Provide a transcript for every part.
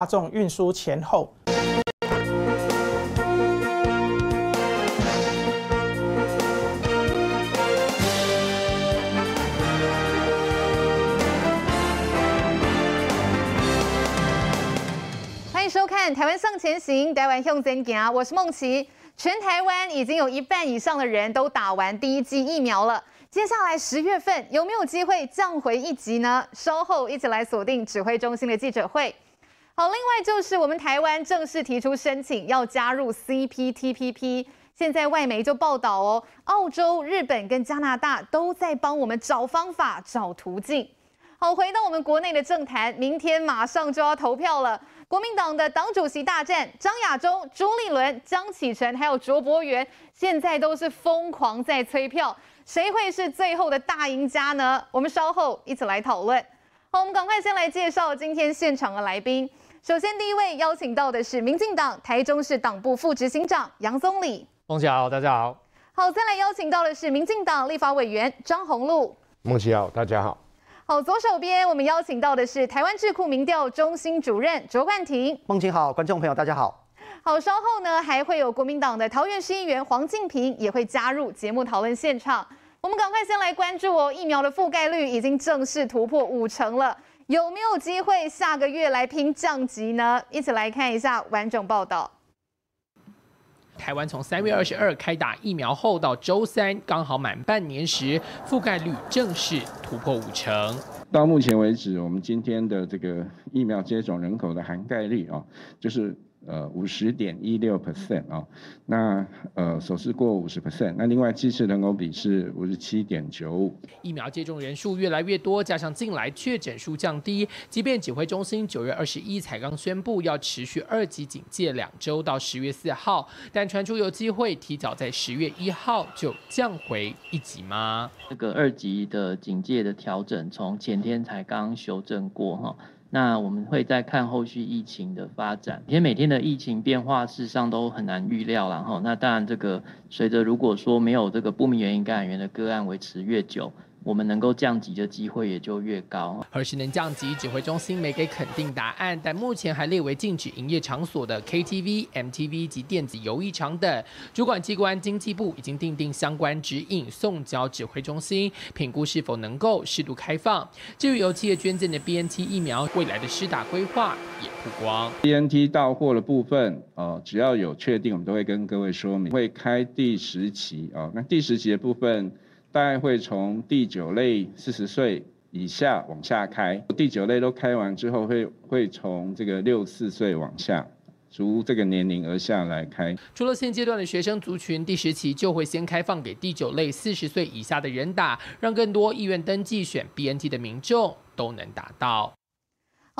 大众运输前后。欢迎收看《台湾向前行》，台湾向前行，我是孟琪。全台湾已经有一半以上的人都打完第一剂疫苗了。接下来十月份有没有机会降回一级呢？稍后一起来锁定指挥中心的记者会。好，另外就是我们台湾正式提出申请要加入 CPTPP，现在外媒就报道哦，澳洲、日本跟加拿大都在帮我们找方法、找途径。好，回到我们国内的政坛，明天马上就要投票了。国民党的党主席大战，张亚中、朱立伦、江启臣还有卓博源，现在都是疯狂在催票，谁会是最后的大赢家呢？我们稍后一起来讨论。好，我们赶快先来介绍今天现场的来宾。首先，第一位邀请到的是民进党台中市党部副执行长杨宗理。孟琪好，大家好。好，再来邀请到的是民进党立法委员张宏禄。孟琪好，大家好。好，左手边我们邀请到的是台湾智库民调中心主任卓冠廷。孟琪好，观众朋友大家好。好，稍后呢还会有国民党的桃园市议员黄敬平也会加入节目讨论现场。我们赶快先来关注哦，疫苗的覆盖率已经正式突破五成了，有没有机会下个月来拼降级呢？一起来看一下完整报道。台湾从三月二十二开打疫苗后，到周三刚好满半年时，覆盖率正式突破五成。到目前为止，我们今天的这个疫苗接种人口的涵盖率啊，就是。呃，五十点一六 percent 啊，那呃，首次过五十 percent，那另外支持人口比是五十七点九五。疫苗接种人数越来越多，加上近来确诊数降低，即便指挥中心九月二十一才刚宣布要持续二级警戒两周到十月四号，但传出有机会提早在十月一号就降回一级吗？这个二级的警戒的调整，从前天才刚修正过哈。那我们会再看后续疫情的发展，因为每天的疫情变化事实上都很难预料，然后那当然这个随着如果说没有这个不明原因感染源的个案维持越久。我们能够降级的机会也就越高。何时能降级，指挥中心没给肯定答案，但目前还列为禁止营业场所的 KTV、MTV 及电子游艺场等，主管机关经济部已经订定相关指引，送交指挥中心评估是否能够适度开放。至于由企业捐赠的 BNT 疫苗，未来的施打规划也曝光。BNT 到货的部分，呃，只要有确定，我们都会跟各位说明，会开第十期啊。那第十期的部分。大概会从第九类四十岁以下往下开，第九类都开完之后会，会从这个六四岁往下，逐这个年龄而下来开。除了现阶段的学生族群，第十期就会先开放给第九类四十岁以下的人打，让更多意愿登记选 BNT 的民众都能打到。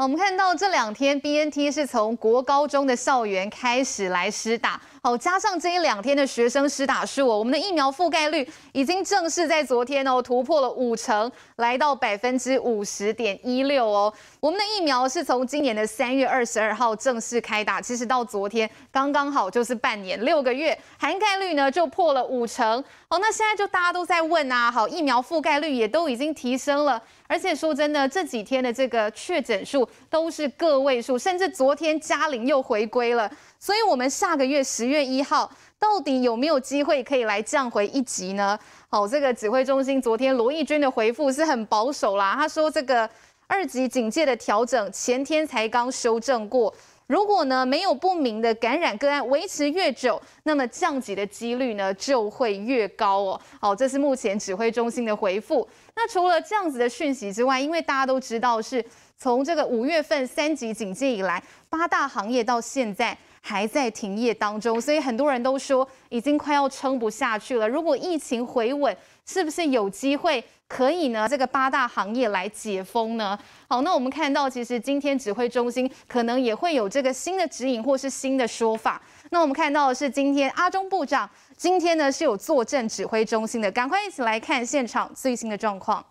我们看到这两天 BNT 是从国高中的校园开始来施打。好，加上这一两天的学生施打数，我们的疫苗覆盖率已经正式在昨天哦突破了五成，来到百分之五十点一六哦。我们的疫苗是从今年的三月二十二号正式开打，其实到昨天刚刚好就是半年六个月，涵盖率呢就破了五成。好，那现在就大家都在问啊，好，疫苗覆盖率也都已经提升了，而且说真的，这几天的这个确诊数都是个位数，甚至昨天嘉玲又回归了。所以，我们下个月十月一号到底有没有机会可以来降回一级呢？好，这个指挥中心昨天罗毅军的回复是很保守啦。他说，这个二级警戒的调整前天才刚修正过，如果呢没有不明的感染个案维持越久，那么降级的几率呢就会越高哦。好，这是目前指挥中心的回复。那除了这样子的讯息之外，因为大家都知道是从这个五月份三级警戒以来，八大行业到现在。还在停业当中，所以很多人都说已经快要撑不下去了。如果疫情回稳，是不是有机会可以呢？这个八大行业来解封呢？好，那我们看到其实今天指挥中心可能也会有这个新的指引或是新的说法。那我们看到的是今天阿中部长今天呢是有坐镇指挥中心的，赶快一起来看现场最新的状况。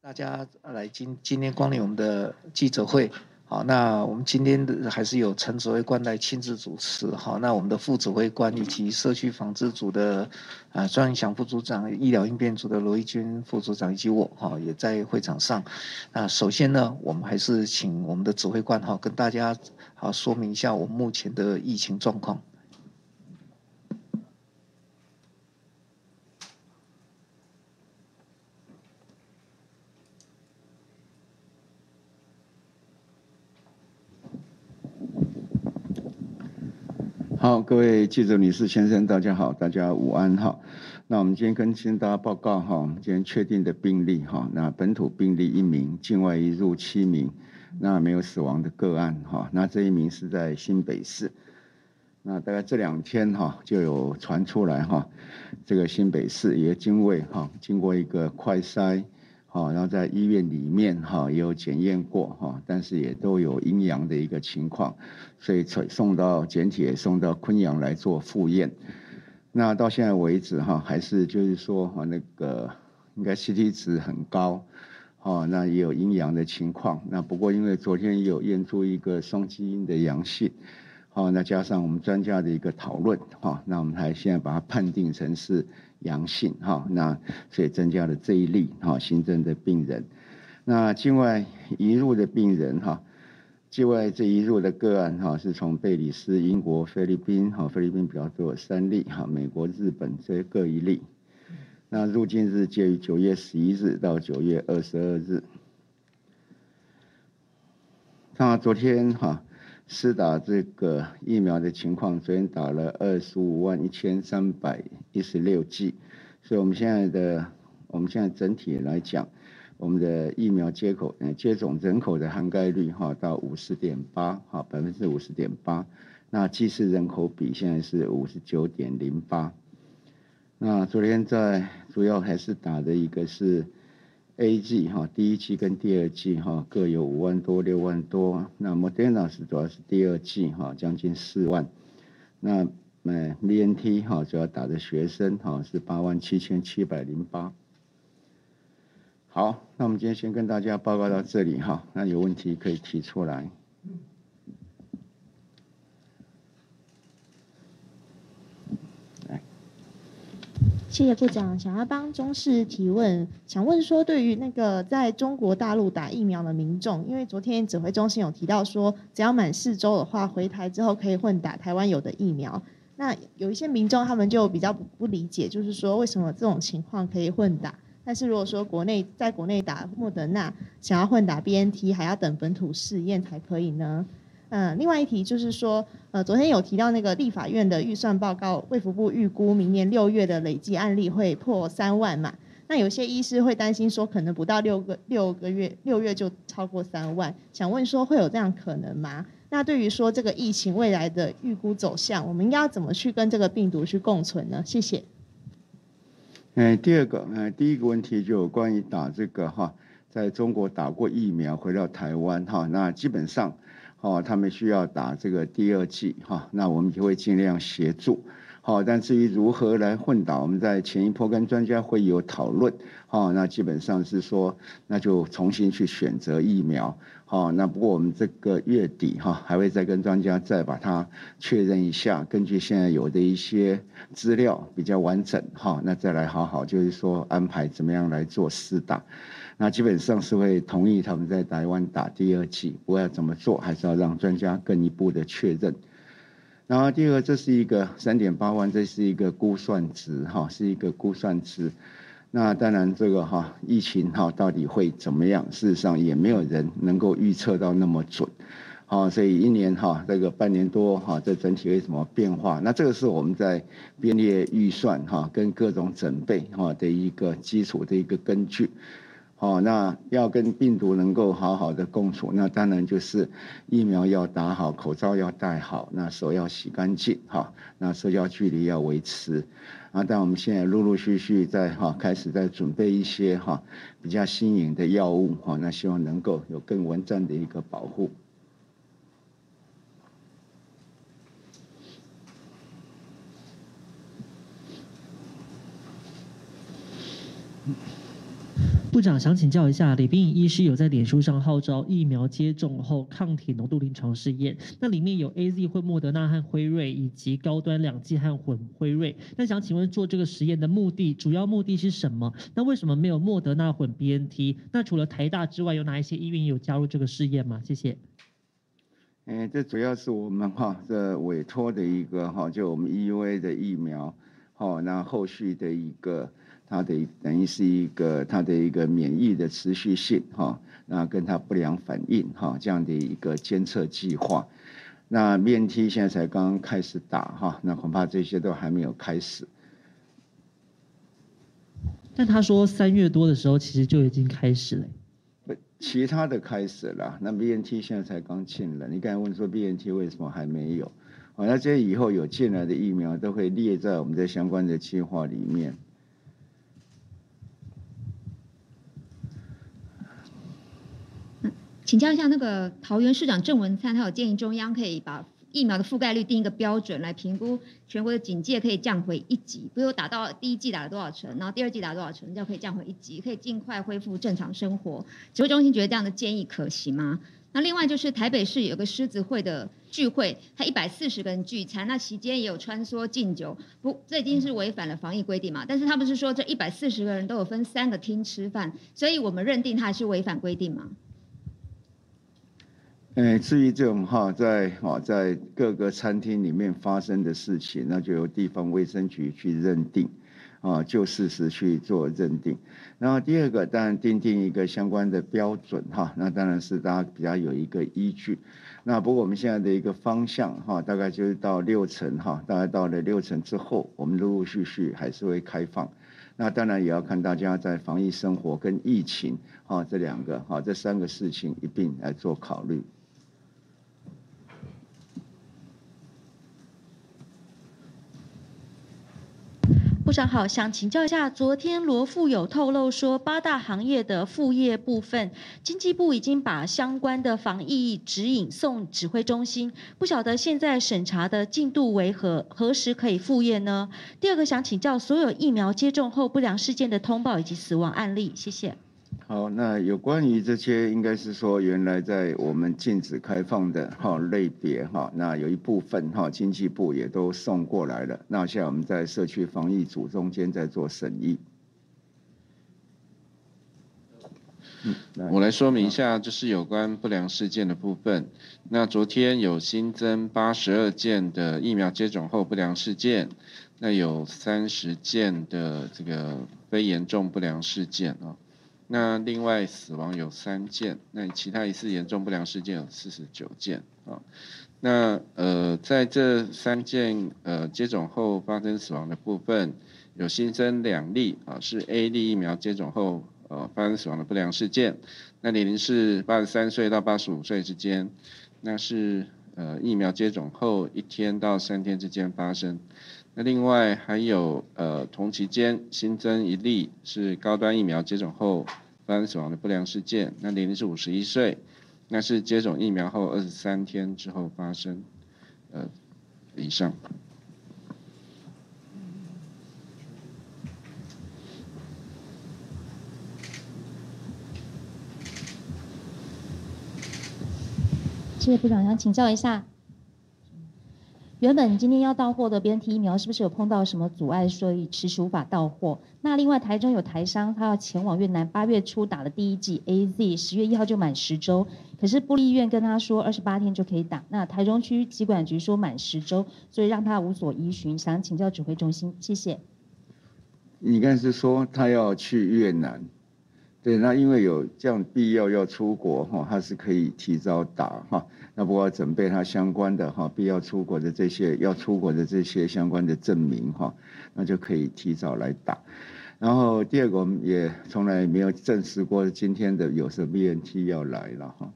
大家来今今天光临我们的记者会。好，那我们今天的还是有陈指挥官来亲自主持。好，那我们的副指挥官以及社区防治组的啊庄祥副组长、医疗应变组的罗一军副组长以及我哈也在会场上。那首先呢，我们还是请我们的指挥官哈跟大家好说明一下我目前的疫情状况。好，各位记者女士、先生，大家好，大家午安哈。那我们今天跟先大家报告哈，我们今天确定的病例哈，那本土病例一名，境外移入七名，那没有死亡的个案哈。那这一名是在新北市，那大概这两天哈就有传出来哈，这个新北市也经卫哈经过一个快筛。好，然后在医院里面哈也有检验过哈，但是也都有阴阳的一个情况，所以送到检体送到昆阳来做复验。那到现在为止哈，还是就是说哈那个应该 CT 值很高，哈那也有阴阳的情况。那不过因为昨天有验出一个双基因的阳性，好，那加上我们专家的一个讨论哈，那我们还现在把它判定成是。阳性哈，那所以增加了这一例哈新增的病人。那境外移入的病人哈，境外这移入的个案哈，是从贝里斯、英国、菲律宾哈，菲律宾比较多三例哈，美国、日本这各一例。那入境日介于九月十一日到九月二十二日。那昨天哈。施打这个疫苗的情况，昨天打了二十五万一千三百一十六剂，所以我们现在的我们现在整体来讲，我们的疫苗接口呃接种人口的涵盖率哈到五十点八哈百分之五十点八，那剂式人口比现在是五十九点零八，那昨天在主要还是打的一个是。A G 哈，第一季跟第二季哈各有五万多六万多，那 Modena 是主要是第二季哈，将近四万，那呃 VNT 哈主要打的学生哈是八万七千七百零八。好，那我们今天先跟大家报告到这里哈，那有问题可以提出来。谢谢部长，想要帮中视提问，想问说，对于那个在中国大陆打疫苗的民众，因为昨天指挥中心有提到说，只要满四周的话，回台之后可以混打台湾有的疫苗。那有一些民众他们就比较不不理解，就是说为什么这种情况可以混打，但是如果说国内在国内打莫德纳，想要混打 BNT，还要等本土试验才可以呢？嗯，另外一题就是说，呃，昨天有提到那个立法院的预算报告，卫福部预估明年六月的累计案例会破三万嘛？那有些医师会担心说，可能不到六个六个月，六月就超过三万，想问说会有这样可能吗？那对于说这个疫情未来的预估走向，我们应该要怎么去跟这个病毒去共存呢？谢谢。嗯，第二个，嗯，第一个问题就有关于打这个哈，在中国打过疫苗回到台湾哈，那基本上。哦，他们需要打这个第二剂哈，那我们就会尽量协助。好，但至于如何来混打，我们在前一波跟专家会有讨论。好，那基本上是说，那就重新去选择疫苗。好，那不过我们这个月底哈，还会再跟专家再把它确认一下，根据现在有的一些资料比较完整哈，那再来好好就是说安排怎么样来做试打。那基本上是会同意他们在台湾打第二剂，不过要怎么做，还是要让专家更一步的确认。然后第二，这是一个三点八万，这是一个估算值哈，是一个估算值。那当然这个哈疫情哈到底会怎么样，事实上也没有人能够预测到那么准。好，所以一年哈这个半年多哈，这整体为什么变化？那这个是我们在编列预算哈跟各种准备哈的一个基础的一个根据。哦，那要跟病毒能够好好的共处，那当然就是疫苗要打好，口罩要戴好，那手要洗干净，哈，那社交距离要维持，啊，但我们现在陆陆续续在哈开始在准备一些哈比较新颖的药物，哈，那希望能够有更完善的一个保护。部长想请教一下，李秉颖医师有在脸书上号召疫苗接种后抗体浓度临床试验，那里面有 AZ 混莫德纳和辉瑞，以及高端两剂和混辉瑞。那想请问做这个实验的目的，主要目的是什么？那为什么没有莫德纳混 BNT？那除了台大之外，有哪一些医院有加入这个试验吗？谢谢。嗯，这主要是我们哈这委托的一个哈，就我们 EUA 的疫苗，好，那后续的一个。它的等于是一个它的一个免疫的持续性哈，那跟它不良反应哈这样的一个监测计划。那 BNT 现在才刚刚开始打哈，那恐怕这些都还没有开始。但他说三月多的时候其实就已经开始了。不，其他的开始了，那 BNT 现在才刚进来。你刚才问说 BNT 为什么还没有？好，那这些以后有进来的疫苗都会列在我们的相关的计划里面。请教一下，那个桃园市长郑文灿，他有建议中央可以把疫苗的覆盖率定一个标准来评估全国的警戒可以降回一级，比如打到第一剂打了多少成，然后第二剂打了多少成，就可以降回一级，可以尽快恢复正常生活。指挥中心觉得这样的建议可行吗？那另外就是台北市有个狮子会的聚会，他一百四十个人聚餐，那期间也有穿梭敬酒，不，这已经是违反了防疫规定嘛？但是他不是说这一百四十个人都有分三个厅吃饭，所以我们认定他是违反规定吗？呃，至于这种哈，在哦，在各个餐厅里面发生的事情，那就由地方卫生局去认定，啊，就事实去做认定。然后第二个，当然订定一个相关的标准哈，那当然是大家比较有一个依据。那不过我们现在的一个方向哈，大概就是到六成哈，大概到了六成之后，我们陆陆续续还是会开放。那当然也要看大家在防疫生活跟疫情哈这两个哈这三个事情一并来做考虑。部长好，想请教一下，昨天罗富有透露说，八大行业的副业部分，经济部已经把相关的防疫指引送指挥中心，不晓得现在审查的进度为何，何时可以复业呢？第二个想请教，所有疫苗接种后不良事件的通报以及死亡案例，谢谢。好，那有关于这些，应该是说原来在我们禁止开放的哈类别哈，那有一部分哈经济部也都送过来了。那现在我们在社区防疫组中间在做审议。嗯，我来说明一下，就是有关不良事件的部分。那昨天有新增八十二件的疫苗接种后不良事件，那有三十件的这个非严重不良事件啊。那另外死亡有三件，那其他疑似严重不良事件有四十九件啊。那呃，在这三件呃接种后发生死亡的部分，有新增两例啊，是 A 粒疫苗接种后呃发生死亡的不良事件，那年龄是八十三岁到八十五岁之间，那是呃疫苗接种后一天到三天之间发生。那另外还有呃同期间新增一例是高端疫苗接种后发生死亡的不良事件，那年龄是五十一岁，那是接种疫苗后二十三天之后发生，呃以上。谢谢部长，想请教一下。原本今天要到货的 BNT 疫苗是不是有碰到什么阻碍，所以迟迟无法到货？那另外台中有台商，他要前往越南，八月初打了第一剂 AZ，十月一号就满十周，可是部立医院跟他说二十八天就可以打。那台中区疾管局说满十周，所以让他无所依循，想请教指挥中心，谢谢。你刚才是说他要去越南？对，那因为有这样必要要出国哈，他是可以提早打哈。那不过准备他相关的哈，必要出国的这些要出国的这些相关的证明哈，那就可以提早来打。然后第二个，我们也从来没有证实过今天的有什么 BNT 要来了哈。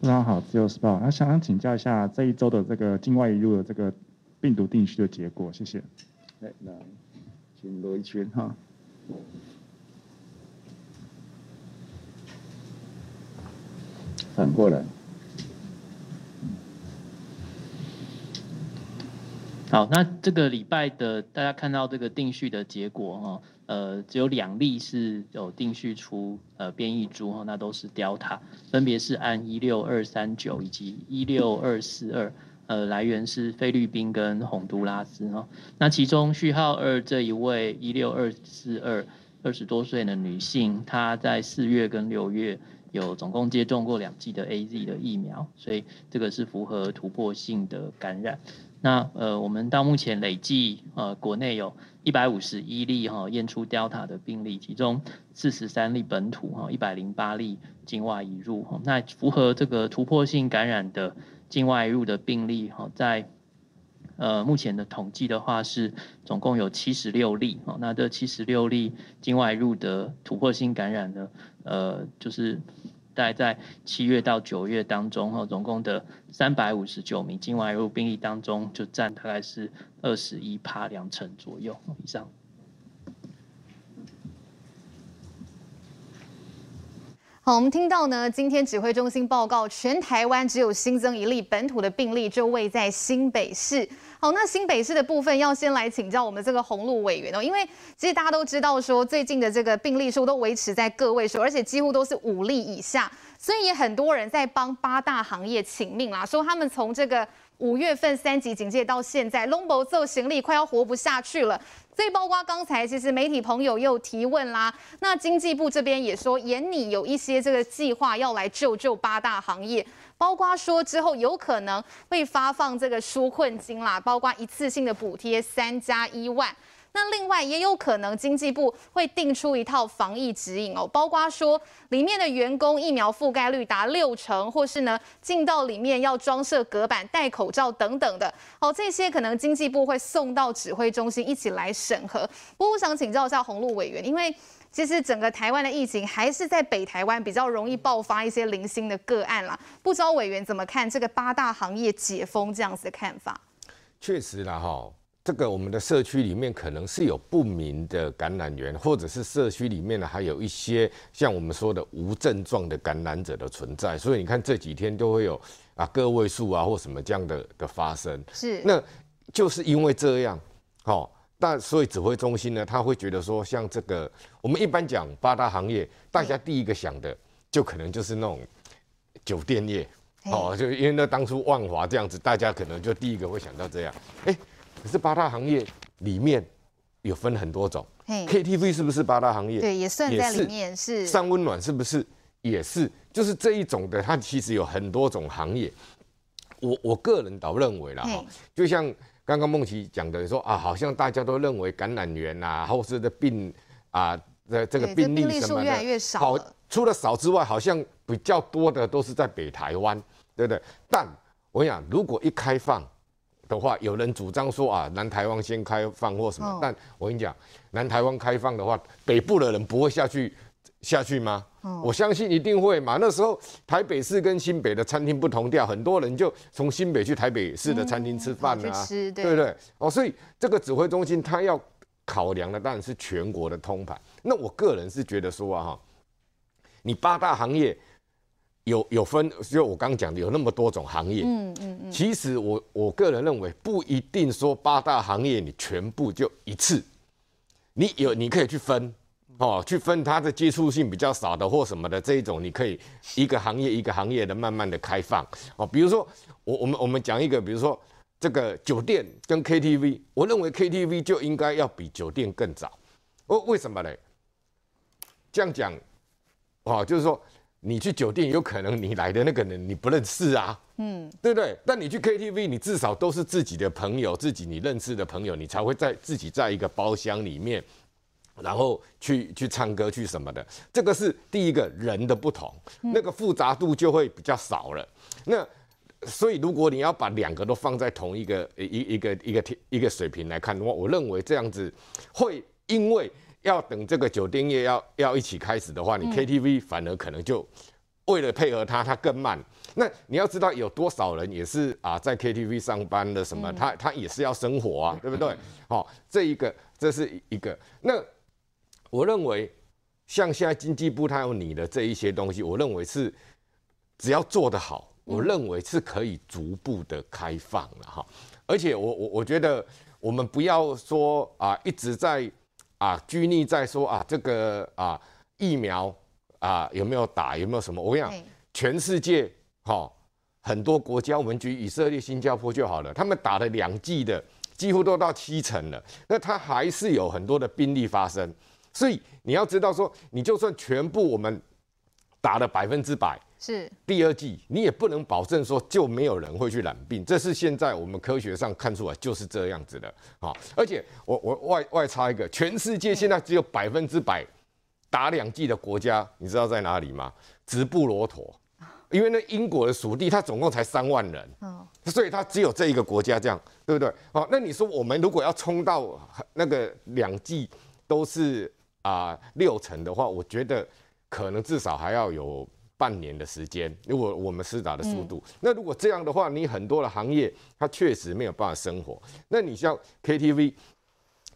非常好，自由时报。那想请教一下这一周的这个境外移入的这个病毒定序的结果，谢谢。来，那，请罗一圈哈。反过来。好，那这个礼拜的大家看到这个定序的结果哈，呃，只有两例是有定序出呃变异株哈，那都是 Delta，分别是按一六二三九以及一六二四二，呃，来源是菲律宾跟洪都拉斯哈。那其中序号二这一位一六二四二二十多岁的女性，她在四月跟六月有总共接种过两剂的 AZ 的疫苗，所以这个是符合突破性的感染。那呃，我们到目前累计呃，国内有一百五十一例哈验出 Delta 的病例，其中四十三例本土哈，一百零八例境外移入哈。那符合这个突破性感染的境外移入的病例哈，在呃目前的统计的话是总共有七十六例哦。那这七十六例境外入的突破性感染呢，呃就是。在在七月到九月当中，哈，总共的三百五十九名境外入病例当中，就占大概是二十一趴两成左右以上。好，我们听到呢，今天指挥中心报告，全台湾只有新增一例本土的病例，就位在新北市。好，那新北市的部分要先来请教我们这个鸿路委员哦，因为其实大家都知道说，最近的这个病例数都维持在个位数，而且几乎都是五例以下，所以也很多人在帮八大行业请命啦，说他们从这个五月份三级警戒到现在，拢无做行李，快要活不下去了。所以包括刚才其实媒体朋友又提问啦，那经济部这边也说，研拟有一些这个计划要来救救八大行业。包括说之后有可能会发放这个纾困金啦，包括一次性的补贴三加一万。那另外也有可能经济部会定出一套防疫指引哦，包括说里面的员工疫苗覆盖率达六成，或是呢进到里面要装设隔板、戴口罩等等的。好，这些可能经济部会送到指挥中心一起来审核。不过我想请教一下洪路委员，因为。其实整个台湾的疫情还是在北台湾比较容易爆发一些零星的个案啦，不知道委员怎么看这个八大行业解封这样子的看法？确实啦，哈，这个我们的社区里面可能是有不明的感染源，或者是社区里面呢还有一些像我们说的无症状的感染者的存在，所以你看这几天都会有啊个位数啊或什么这样的的发生，是，那就是因为这样，好。但所以指挥中心呢，他会觉得说，像这个我们一般讲八大行业，大家第一个想的就可能就是那种酒店业，哦，就因为那当初万华这样子，大家可能就第一个会想到这样。哎，可是八大行业里面有分很多种，KTV 是不是八大行业？对，也算在里面是。三温暖是不是也是？就是这一种的，它其实有很多种行业。我我个人倒认为啦，哈，就像。刚刚梦琪讲的说啊，好像大家都认为感染源啊，或是的病啊的这个病例什么的，越来越少。好，除了少之外，好像比较多的都是在北台湾，对不对？但我跟你讲，如果一开放的话，有人主张说啊，南台湾先开放或什么，但我跟你讲，南台湾开放的话，北部的人不会下去。下去吗？我相信一定会嘛。那时候台北市跟新北的餐厅不同调，很多人就从新北去台北市的餐厅吃饭啊，对不对？哦，所以这个指挥中心他要考量的当然是全国的通盘。那我个人是觉得说啊，哈，你八大行业有有分，就我刚讲的有那么多种行业，嗯嗯嗯。其实我我个人认为不一定说八大行业你全部就一次，你有你可以去分。哦，去分它的接触性比较少的或什么的这一种，你可以一个行业一个行业的慢慢的开放。哦，比如说我我们我们讲一个，比如说这个酒店跟 KTV，我认为 KTV 就应该要比酒店更早。哦为什么呢？这样讲，哦，就是说你去酒店有可能你来的那个人你不认识啊，嗯，对不对？但你去 KTV，你至少都是自己的朋友，自己你认识的朋友，你才会在自己在一个包厢里面。然后去去唱歌去什么的，这个是第一个人的不同，那个复杂度就会比较少了。那所以如果你要把两个都放在同一个一一个一个一个水平来看的话，我认为这样子会因为要等这个酒店业要要一起开始的话，你 KTV 反而可能就为了配合它，它更慢。那你要知道有多少人也是啊在 KTV 上班的什么，他他也是要生活啊，对不对？好，这一个这是一个那。我认为，像现在经济部它有拟的这一些东西，我认为是只要做得好，我认为是可以逐步的开放了哈。而且我我我觉得我们不要说啊一直在啊拘泥在说啊这个啊疫苗啊有没有打有没有什么？我跟你讲，全世界哈、哦、很多国家，我们举以色列、新加坡就好了，他们打了两剂的几乎都到七成了，那他还是有很多的病例发生。所以你要知道说，你就算全部我们打了百分之百。是第二季，你也不能保证说就没有人会去染病，这是现在我们科学上看出来就是这样子的。好，而且我我外外插一个，全世界现在只有百分之百打两剂的国家，你知道在哪里吗？直布罗陀，因为那英国的属地，它总共才三万人，所以它只有这一个国家这样，对不对？好，那你说我们如果要冲到那个两季都是啊六成的话，我觉得可能至少还要有。半年的时间，如果我们施打的速度，嗯、那如果这样的话，你很多的行业它确实没有办法生活。那你像 KTV，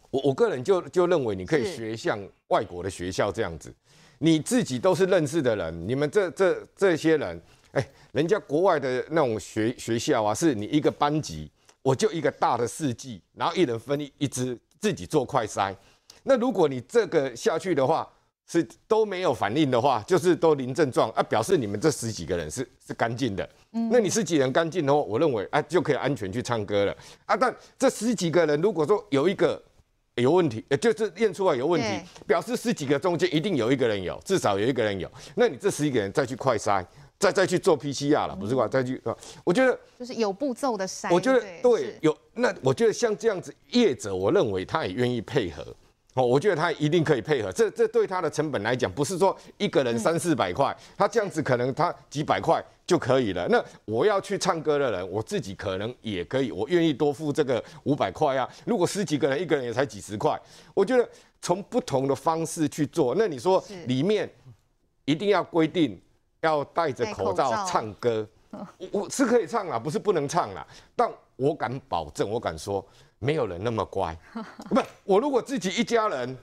我我个人就就认为你可以学像外国的学校这样子，你自己都是认识的人，你们这这这些人，哎、欸，人家国外的那种学学校啊，是你一个班级，我就一个大的试剂，然后一人分一一支，自己做快筛。那如果你这个下去的话，是都没有反应的话，就是都零症状啊，表示你们这十几个人是是干净的。嗯，那你十几人干净的话，我认为啊就可以安全去唱歌了啊。但这十几个人如果说有一个有问题，就是验出来有问题，表示十几个中间一定有一个人有，至少有一个人有。那你这十几个人再去快筛，再再去做 PCR 了，不是吧？再去啊，我觉得就是有步骤的筛。我觉得对，有那我觉得像这样子业者，我认为他也愿意配合。哦，我觉得他一定可以配合，这这对他的成本来讲，不是说一个人三四百块，他这样子可能他几百块就可以了。那我要去唱歌的人，我自己可能也可以，我愿意多付这个五百块啊。如果十几个人，一个人也才几十块，我觉得从不同的方式去做。那你说里面一定要规定要戴着口罩唱歌，我我是可以唱啊，不是不能唱啦，但我敢保证，我敢说。没有人那么乖，不，我如果自己一家人，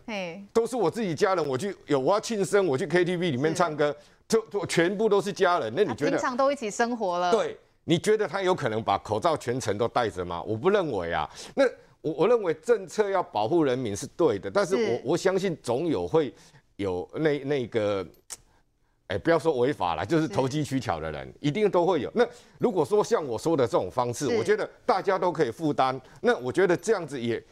都是我自己家人，我去有我要庆生，我去 KTV 里面唱歌，就就全部都是家人，那你觉得？平常都一起生活了。对，你觉得他有可能把口罩全程都戴着吗？我不认为啊。那我我认为政策要保护人民是对的，但是我我相信总有会有那那个。哎，不要说违法了，就是投机取巧的人，一定都会有。那如果说像我说的这种方式，我觉得大家都可以负担。那我觉得这样子也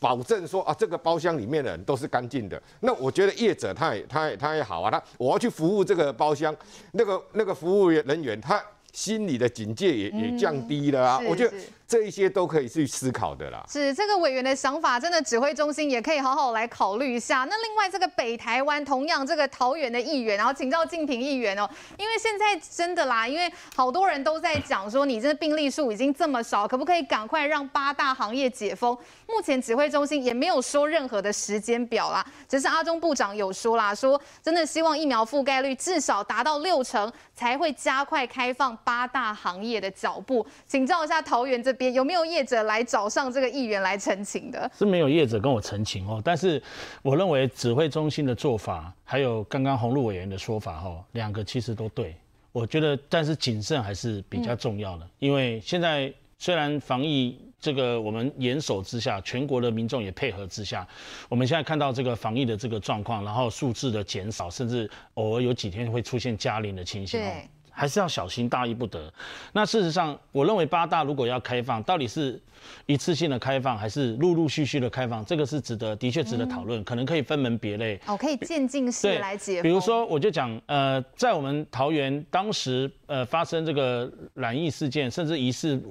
保证说啊，这个包厢里面的人都是干净的。那我觉得业者他也他也他也好啊，他我要去服务这个包厢，那个那个服务人员他心里的警戒也也降低了啊。我觉得。这一些都可以去思考的啦。是这个委员的想法，真的指挥中心也可以好好来考虑一下。那另外这个北台湾同样这个桃园的议员，然后请教敬平议员哦，因为现在真的啦，因为好多人都在讲说，你这病例数已经这么少，可不可以赶快让八大行业解封？目前指挥中心也没有说任何的时间表啦，只是阿中部长有说啦，说真的希望疫苗覆盖率至少达到六成，才会加快开放八大行业的脚步。请教一下桃园这边。有没有业者来找上这个议员来澄清的？是没有业者跟我澄清哦，但是我认为指挥中心的做法，还有刚刚洪路委员的说法哦，两个其实都对。我觉得，但是谨慎还是比较重要的，因为现在虽然防疫这个我们严守之下，全国的民众也配合之下，我们现在看到这个防疫的这个状况，然后数字的减少，甚至偶尔有几天会出现加零的情形哦。还是要小心，大意不得。那事实上，我认为八大如果要开放，到底是一次性的开放，还是陆陆续续的开放？这个是值得，的确值得讨论，嗯、可能可以分门别类。哦，可以渐进式来解。比如说，我就讲，呃，在我们桃园当时，呃，发生这个染疫事件，甚至疑似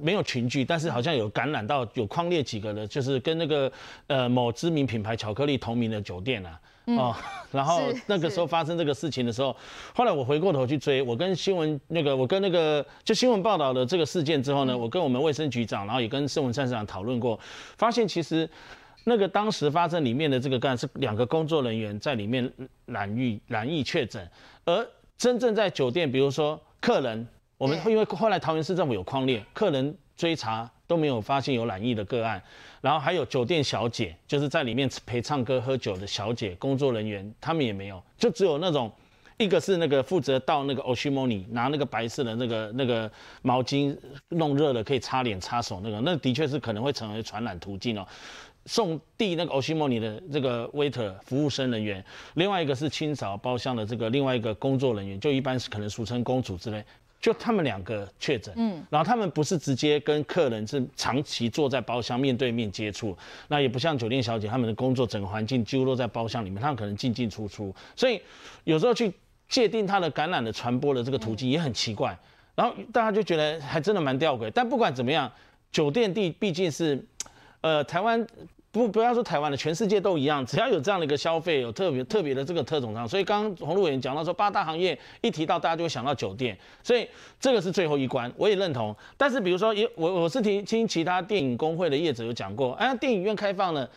没有群聚，但是好像有感染到有匡列几个的，就是跟那个呃某知名品牌巧克力同名的酒店啊。嗯、哦，然后那个时候发生这个事情的时候，后来我回过头去追，我跟新闻那个，我跟那个就新闻报道的这个事件之后呢，我跟我们卫生局长，然后也跟圣文灿市长讨论过，发现其实那个当时发生里面的这个个案是两个工作人员在里面染疫染疫确诊，而真正在酒店，比如说客人，我们因为后来桃园市政府有匡列，客人追查都没有发现有染疫的个案。然后还有酒店小姐，就是在里面陪唱歌喝酒的小姐，工作人员他们也没有，就只有那种，一个是那个负责倒那个 Oshimoni 拿那个白色的那个那个毛巾弄热了可以擦脸擦手那个，那的确是可能会成为传染途径哦。送递那个 Oshimoni 的这个 waiter 服务生人员，另外一个是清扫包厢的这个另外一个工作人员，就一般是可能俗称公主之类。就他们两个确诊，嗯，然后他们不是直接跟客人是长期坐在包厢面对面接触，那也不像酒店小姐他们的工作整个环境几乎都在包厢里面，他们可能进进出出，所以有时候去界定它的感染的传播的这个途径也很奇怪，然后大家就觉得还真的蛮吊诡。但不管怎么样，酒店地毕竟是，呃，台湾。不，不要说台湾的，全世界都一样。只要有这样的一个消费，有特别特别的这个特种商，所以刚刚洪路委员讲到说，八大行业一提到，大家就会想到酒店，所以这个是最后一关，我也认同。但是比如说，也我我是听听其他电影工会的业者有讲过，哎，电影院开放了，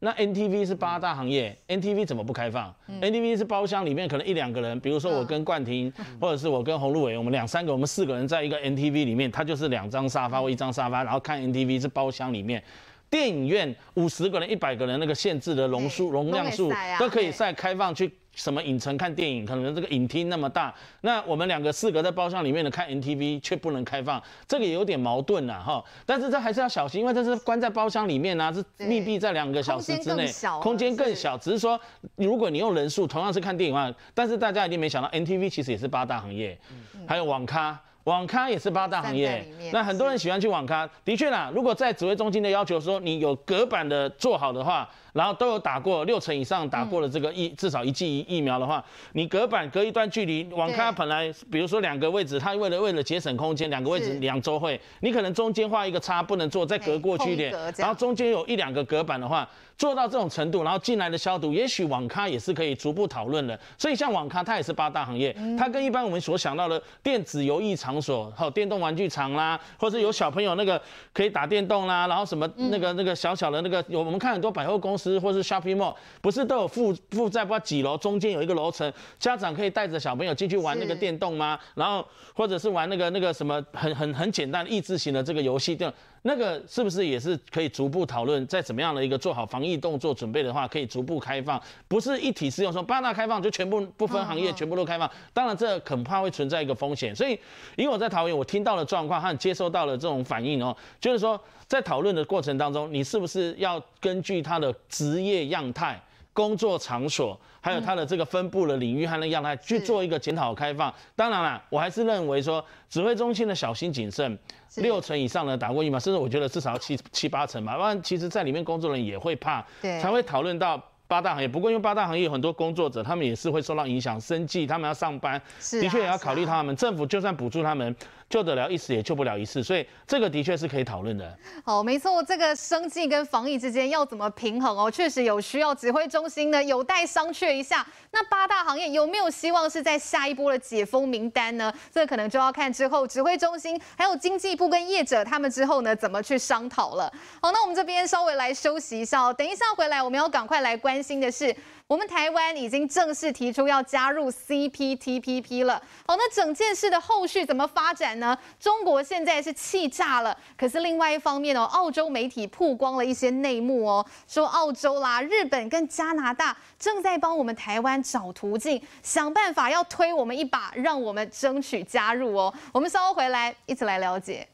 那 NTV 是八大行业，嗯，NTV 怎么不开放，嗯？NTV 是包厢里面可能一两个人，比如说我跟冠廷，嗯，或者是我跟洪路委员，我们两三个，我们四个人在一个 NTV 里面，它就是两张沙发或一张沙发，然后看 NTV 是包厢里面。电影院五十个人、一百个人那个限制的容数、容量数都可以再开放去什么影城看电影，可能这个影厅那么大，那我们两个四个在包厢里面的看 NTV 却不能开放，这个也有点矛盾呐哈。但是这还是要小心，因为这是关在包厢里面啊，是密闭在两个小时之内，空间更小。只是说，如果你用人数同样是看电影的话，但是大家一定没想到 NTV 其实也是八大行业，还有网咖。网咖也是八大行业，那很多人喜欢去网咖。的确啦，如果在指挥中心的要求说你有隔板的做好的话，然后都有打过六成以上打过了这个疫至少一剂疫苗的话，你隔板隔一段距离，网咖本来比如说两个位置，它为了为了节省空间，两个位置两周会，你可能中间画一个叉不能坐，再隔过去一点，然后中间有一两个隔板的话。做到这种程度，然后进来的消毒，也许网咖也是可以逐步讨论的。所以像网咖，它也是八大行业，它跟一般我们所想到的电子游艺场所，还有电动玩具厂啦，或者有小朋友那个可以打电动啦，然后什么那个那个小小的那个，有我们看很多百货公司或是 shopping mall，不是都有附附在不知道几楼，中间有一个楼层，家长可以带着小朋友进去玩那个电动吗？然后或者是玩那个那个什么很很很简单益智型的这个游戏店。那个是不是也是可以逐步讨论，在怎么样的一个做好防疫动作准备的话，可以逐步开放，不是一体适用，说八大开放就全部不分行业全部都开放。当然这恐怕会存在一个风险，所以因为我在桃园，我听到了状况和接收到了这种反应哦，就是说在讨论的过程当中，你是不是要根据他的职业样态、工作场所，还有它的这个分布的领域和那样态去做一个检讨开放？当然了，我还是认为说指挥中心的小心谨慎。六成以上的打过疫苗，甚至我觉得至少要七七八成吧，不然其实在里面工作人也会怕，才会讨论到八大行业。不过因为八大行业有很多工作者，他们也是会受到影响，生计他们要上班，的确也要考虑他们。政府就算补助他们。救得了一时，也救不了一世，所以这个的确是可以讨论的。好，没错，这个生计跟防疫之间要怎么平衡哦？确实有需要，指挥中心呢有待商榷一下。那八大行业有没有希望是在下一波的解封名单呢？这可能就要看之后指挥中心还有经济部跟业者他们之后呢怎么去商讨了。好，那我们这边稍微来休息一下哦，等一下回来我们要赶快来关担心的是。我们台湾已经正式提出要加入 CPTPP 了。好，那整件事的后续怎么发展呢？中国现在是气炸了，可是另外一方面哦，澳洲媒体曝光了一些内幕哦，说澳洲啦、日本跟加拿大正在帮我们台湾找途径，想办法要推我们一把，让我们争取加入哦。我们稍后回来一起来了解。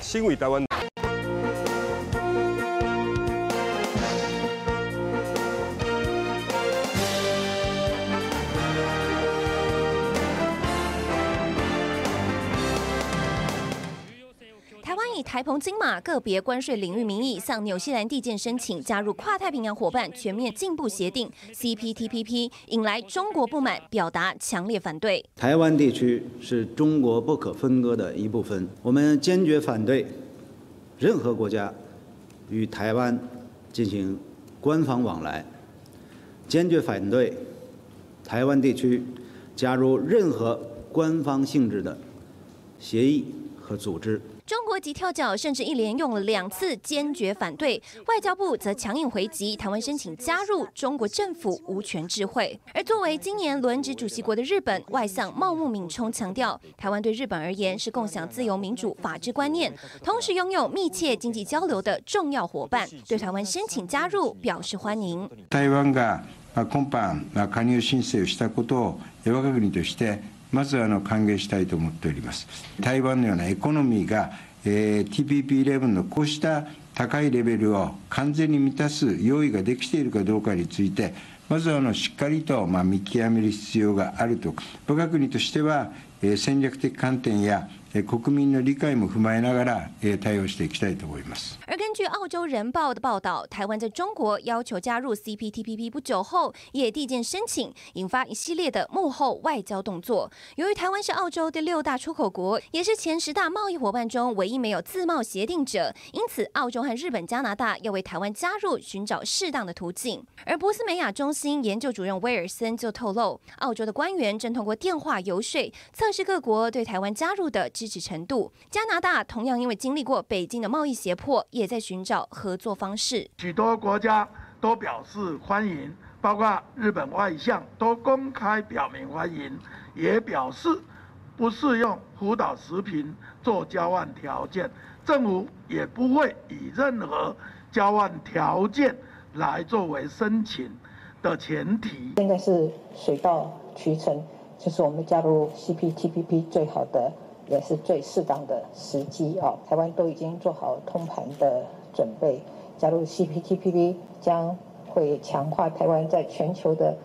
新伟台湾。湾以台澎金马个别关税领域名义，向纽西兰递件申请加入跨太平洋伙伴全面进步协定 （CPTPP），引来中国不满，表达强烈反对。台湾地区是中国不可分割的一部分，我们坚决反对任何国家与台湾进行官方往来，坚决反对台湾地区加入任何官方性质的协议和组织。中国急跳脚，甚至一连用了两次坚决反对。外交部则强硬回击，台湾申请加入，中国政府无权置喙。而作为今年轮值主席国的日本外相茂木敏充强调，台湾对日本而言是共享自由民主法治观念，同时拥有密切经济交流的重要伙伴，对台湾申请加入表示欢迎。台湾が今般加入申请をしたことを我が国として まずあの歓迎したいと思っております。台湾のようなエコノミーが、えー、TPP11 のこうした高いレベルを完全に満たす用意ができているかどうかについて、まずあのしっかりとまあ见极める必要があると、我が国としては、えー、戦略的観点や国民的理解も踏まえながら対応していきたいと思います。而根据澳洲人报的报道，台湾在中国要求加入 CPTPP 不久后，也递件申请，引发一系列的幕后外交动作。由于台湾是澳洲第六大出口国，也是前十大贸易伙伴中唯一没有自贸协定者，因此澳洲和日本、加拿大要为台湾加入寻找适当的途径。而波斯美亚中心研究主任威尔森就透露，澳洲的官员正通过电话游说，测试各国对台湾加入的支 持程度，加拿大同样因为经历过北京的贸易胁迫，也在寻找合作方式。许多国家都表示欢迎，包括日本外相都公开表明欢迎，也表示不适用福岛食品做交换条件，政府也不会以任何交换条件来作为申请的前提。现在是水到渠成，就是我们加入 CPTPP 最好的。也是最适当的时机啊！台湾都已经做好通盘的准备，加入 CPTPP 将会强化台湾在全球的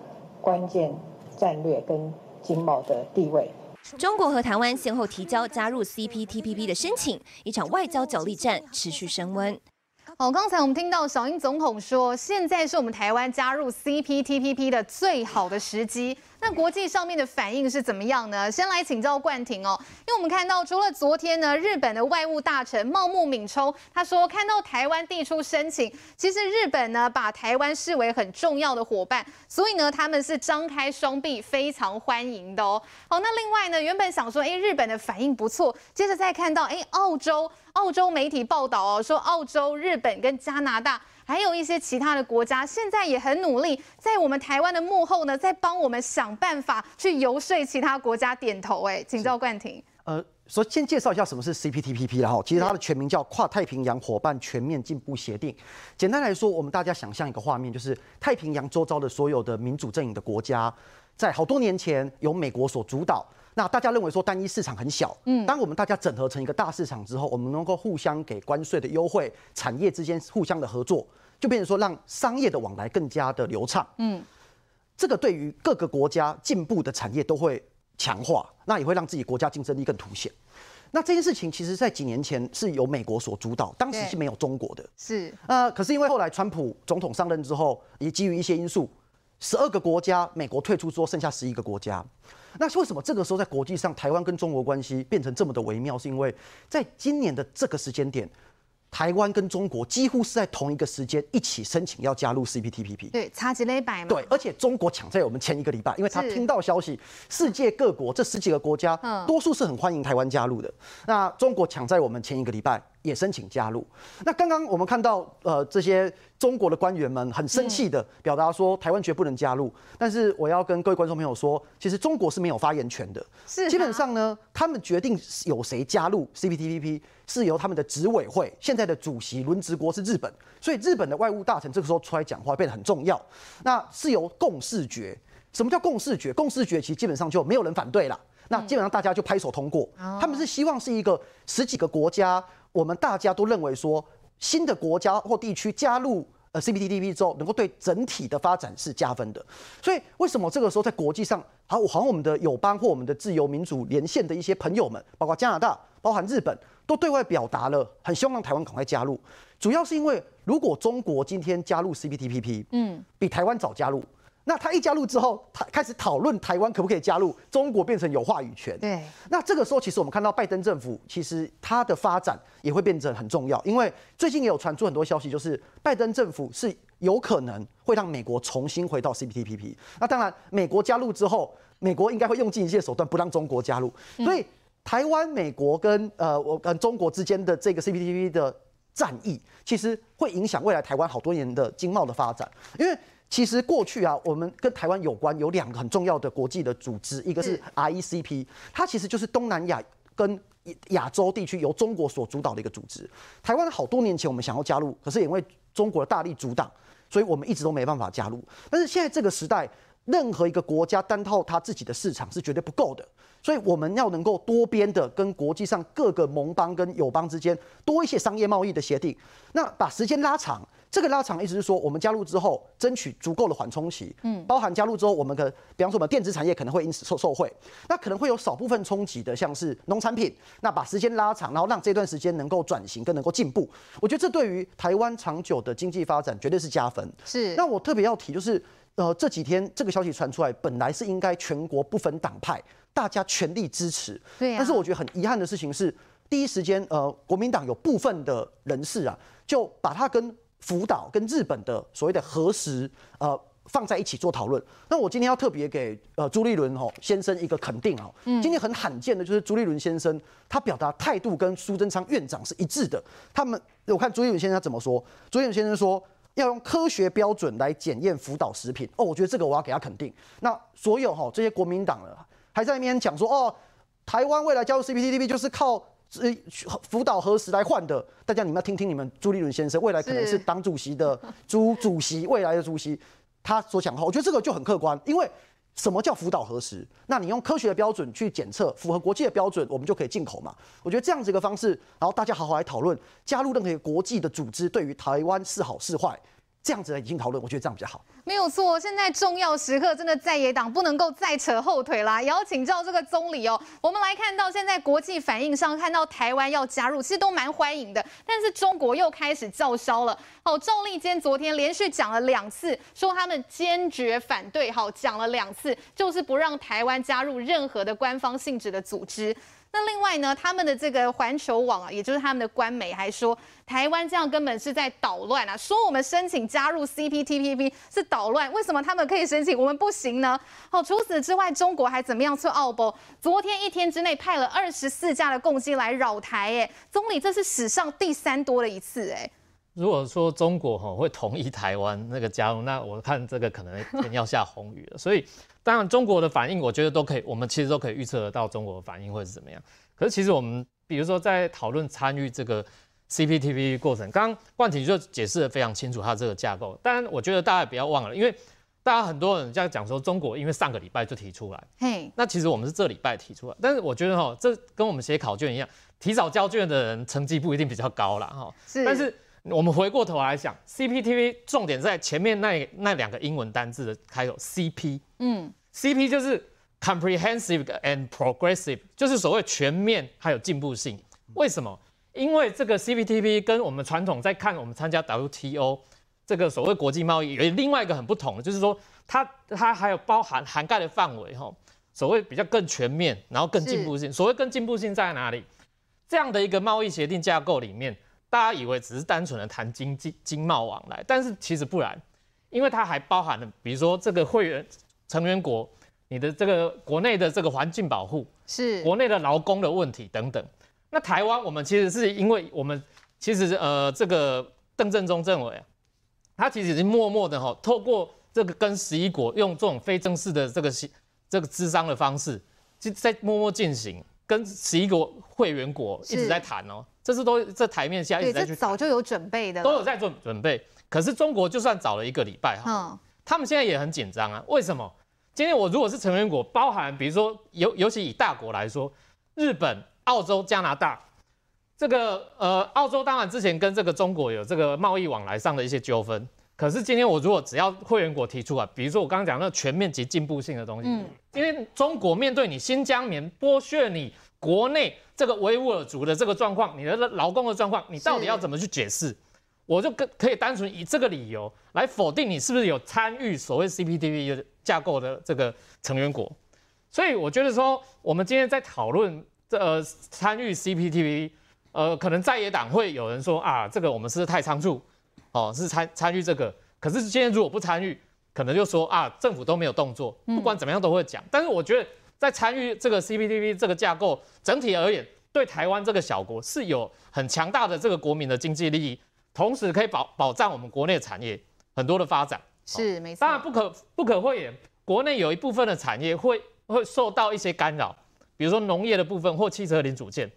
关键战略跟经贸的地位。中国和台湾先后提交加入 CPTPP 的申请，一场外交角力战持续升温。好，刚才我们听到小英总统说，现在是我们台湾加入 CPTPP 的最好的时机。那国际上面的反应是怎么样呢？先来请教冠廷哦，因为我们看到，除了昨天呢，日本的外务大臣茂木敏充他说，看到台湾递出申请，其实日本呢把台湾视为很重要的伙伴，所以呢他们是张开双臂，非常欢迎的哦。好，那另外呢，原本想说，哎，日本的反应不错，接着再看到，哎，澳洲，澳洲媒体报道哦，说澳洲、日本跟加拿大。还有一些其他的国家，现在也很努力，在我们台湾的幕后呢，在帮我们想办法去游说其他国家点头。哎，请教冠廷。呃，所以先介绍一下什么是 CPTPP 然后，其实它的全名叫跨太平洋伙伴全面进步协定。简单来说，我们大家想象一个画面，就是太平洋周遭的所有的民主阵营的国家，在好多年前由美国所主导。那大家认为说单一市场很小，嗯，当我们大家整合成一个大市场之后，我们能够互相给关税的优惠，产业之间互相的合作，就变成说让商业的往来更加的流畅，嗯，这个对于各个国家进步的产业都会强化，那也会让自己国家竞争力更凸显。那这件事情其实在几年前是由美国所主导，当时是没有中国的，是，呃，可是因为后来川普总统上任之后，也基于一些因素。十二个国家，美国退出之后，剩下十一个国家。那为什么这个时候在国际上，台湾跟中国关系变成这么的微妙？是因为在今年的这个时间点。台湾跟中国几乎是在同一个时间一起申请要加入 CPTPP，对，差几礼拜嘛。对，而且中国抢在我们前一个礼拜，因为他听到消息，世界各国这十几个国家，多数是很欢迎台湾加入的。那中国抢在我们前一个礼拜也申请加入。那刚刚我们看到，呃，这些中国的官员们很生气的表达说，台湾绝不能加入。但是我要跟各位观众朋友说，其实中国是没有发言权的。是，基本上呢，他们决定有谁加入 CPTPP。是由他们的执委会，现在的主席轮值国是日本，所以日本的外务大臣这个时候出来讲话变得很重要。那是由共识决，什么叫共识决？共识决其实基本上就没有人反对了，那基本上大家就拍手通过。他们是希望是一个十几个国家，我们大家都认为说新的国家或地区加入呃 CPTPP 之后，能够对整体的发展是加分的。所以为什么这个时候在国际上，好，好像我们的友邦或我们的自由民主连线的一些朋友们，包括加拿大，包含日本。都对外表达了很希望让台湾赶快加入，主要是因为如果中国今天加入 CPTPP，嗯，比台湾早加入，那他一加入之后，他开始讨论台湾可不可以加入，中国变成有话语权。对，那这个时候其实我们看到拜登政府其实它的发展也会变成很重要，因为最近也有传出很多消息，就是拜登政府是有可能会让美国重新回到 CPTPP。那当然，美国加入之后，美国应该会用尽一切手段不让中国加入，所以。台湾、美国跟呃我跟中国之间的这个 CPTPP 的战役，其实会影响未来台湾好多年的经贸的发展。因为其实过去啊，我们跟台湾有关有两个很重要的国际的组织，一个是 RECP，它其实就是东南亚跟亚洲地区由中国所主导的一个组织。台湾好多年前我们想要加入，可是因为中国的大力阻挡，所以我们一直都没办法加入。但是现在这个时代。任何一个国家单靠它自己的市场是绝对不够的，所以我们要能够多边的跟国际上各个盟邦跟友邦之间多一些商业贸易的协定，那把时间拉长。这个拉长意思是说，我们加入之后，争取足够的缓冲期，嗯，包含加入之后，我们可比方说我们电子产业可能会因此受受惠，那可能会有少部分冲击的，像是农产品，那把时间拉长，然后让这段时间能够转型，更能够进步，我觉得这对于台湾长久的经济发展绝对是加分。是，那我特别要提就是，呃，这几天这个消息传出来，本来是应该全国不分党派，大家全力支持，对啊，但是我觉得很遗憾的事情是，第一时间，呃，国民党有部分的人士啊，就把它跟福岛跟日本的所谓的核实，呃，放在一起做讨论。那我今天要特别给呃朱立伦哦先生一个肯定哦。嗯。今天很罕见的就是朱立伦先生，他表达态度跟苏贞昌院长是一致的。他们我看朱立伦先生他怎么说？朱立伦先生说要用科学标准来检验辅导食品。哦，我觉得这个我要给他肯定。那所有哈这些国民党了，还在那边讲说哦，台湾未来加入 CPTPP 就是靠。是辅导核实来换的，大家你们要听听你们朱立伦先生未来可能是党主席的朱主席，未来的主席他所讲的话，我觉得这个就很客观，因为什么叫福岛核实？那你用科学的标准去检测，符合国际的标准，我们就可以进口嘛。我觉得这样子一个方式，然后大家好好来讨论，加入任何一个国际的组织，对于台湾是好是坏。这样子来进行讨论，我觉得这样比较好。没有错，现在重要时刻，真的在野党不能够再扯后腿啦。也要请教这个总理哦。我们来看到现在国际反应上，看到台湾要加入，其实都蛮欢迎的。但是中国又开始叫嚣了。好，赵立坚昨天连续讲了两次，说他们坚决反对。好，讲了两次，就是不让台湾加入任何的官方性质的组织。那另外呢，他们的这个环球网啊，也就是他们的官媒还说，台湾这样根本是在捣乱啊，说我们申请加入 CPTPP 是捣乱，为什么他们可以申请，我们不行呢？好，除此之外，中国还怎么样做奥博？昨天一天之内派了二十四架的共机来扰台，哎，总理这是史上第三多的一次，哎。如果说中国哈会同意台湾那个加入，那我看这个可能天要下红雨了，所以。当然，中国的反应我觉得都可以，我们其实都可以预测得到中国的反应会是怎么样。可是，其实我们比如说在讨论参与这个 CPTPP 过程，刚刚冠廷就解释得非常清楚它这个架构。当然，我觉得大家也不要忘了，因为大家很多人在讲说中国因为上个礼拜就提出来，嘿，那其实我们是这礼拜提出来。但是我觉得哈，这跟我们写考卷一样，提早交卷的人成绩不一定比较高啦。哈。是，但是。我们回过头来想，CPTPP 重点在前面那那两个英文单字的开头 CP，嗯，CP 就是 comprehensive and progressive，就是所谓全面还有进步性。为什么？因为这个 CPTPP 跟我们传统在看我们参加 WTO 这个所谓国际贸易有另外一个很不同的，就是说它它还有包含涵盖的范围哈，所谓比较更全面，然后更进步性。所谓更进步性在哪里？这样的一个贸易协定架构里面。大家以为只是单纯的谈经济经贸往来，但是其实不然，因为它还包含了，比如说这个会员成员国，你的这个国内的这个环境保护，是国内的劳工的问题等等。那台湾我们其实是因为我们其实呃这个邓正中政委啊，他其实已经默默的哈，透过这个跟十一国用这种非正式的这个这个咨商的方式，就在默默进行，跟十一国会员国一直在谈哦。这次都在台面下一直在去，早就有准备的，都有在做准备。可是中国就算早了一个礼拜哈，嗯、他们现在也很紧张啊。为什么？今天我如果是成员国，包含比如说尤尤其以大国来说，日本、澳洲、加拿大，这个呃，澳洲当然之前跟这个中国有这个贸易往来上的一些纠纷。可是今天我如果只要会员国提出啊，比如说我刚刚讲那个全面及进步性的东西，嗯，因为中国面对你新疆棉剥削你。国内这个维吾尔族的这个状况，你的劳工的状况，你到底要怎么去解释？我就可可以单纯以这个理由来否定你是不是有参与所谓 CPTPP 架构的这个成员国。所以我觉得说，我们今天在讨论这呃参与 CPTP，呃，可能在野党会有人说啊，这个我们是不是太仓促，哦，是参参与这个。可是今天如果不参与，可能就说啊，政府都没有动作，不管怎么样都会讲。但是我觉得。在参与这个 CPTPP 这个架构，整体而言，对台湾这个小国是有很强大的这个国民的经济利益，同时可以保保障我们国内产业很多的发展。是没错。当然不可不可讳言，国内有一部分的产业会会受到一些干扰，比如说农业的部分或汽车零组件。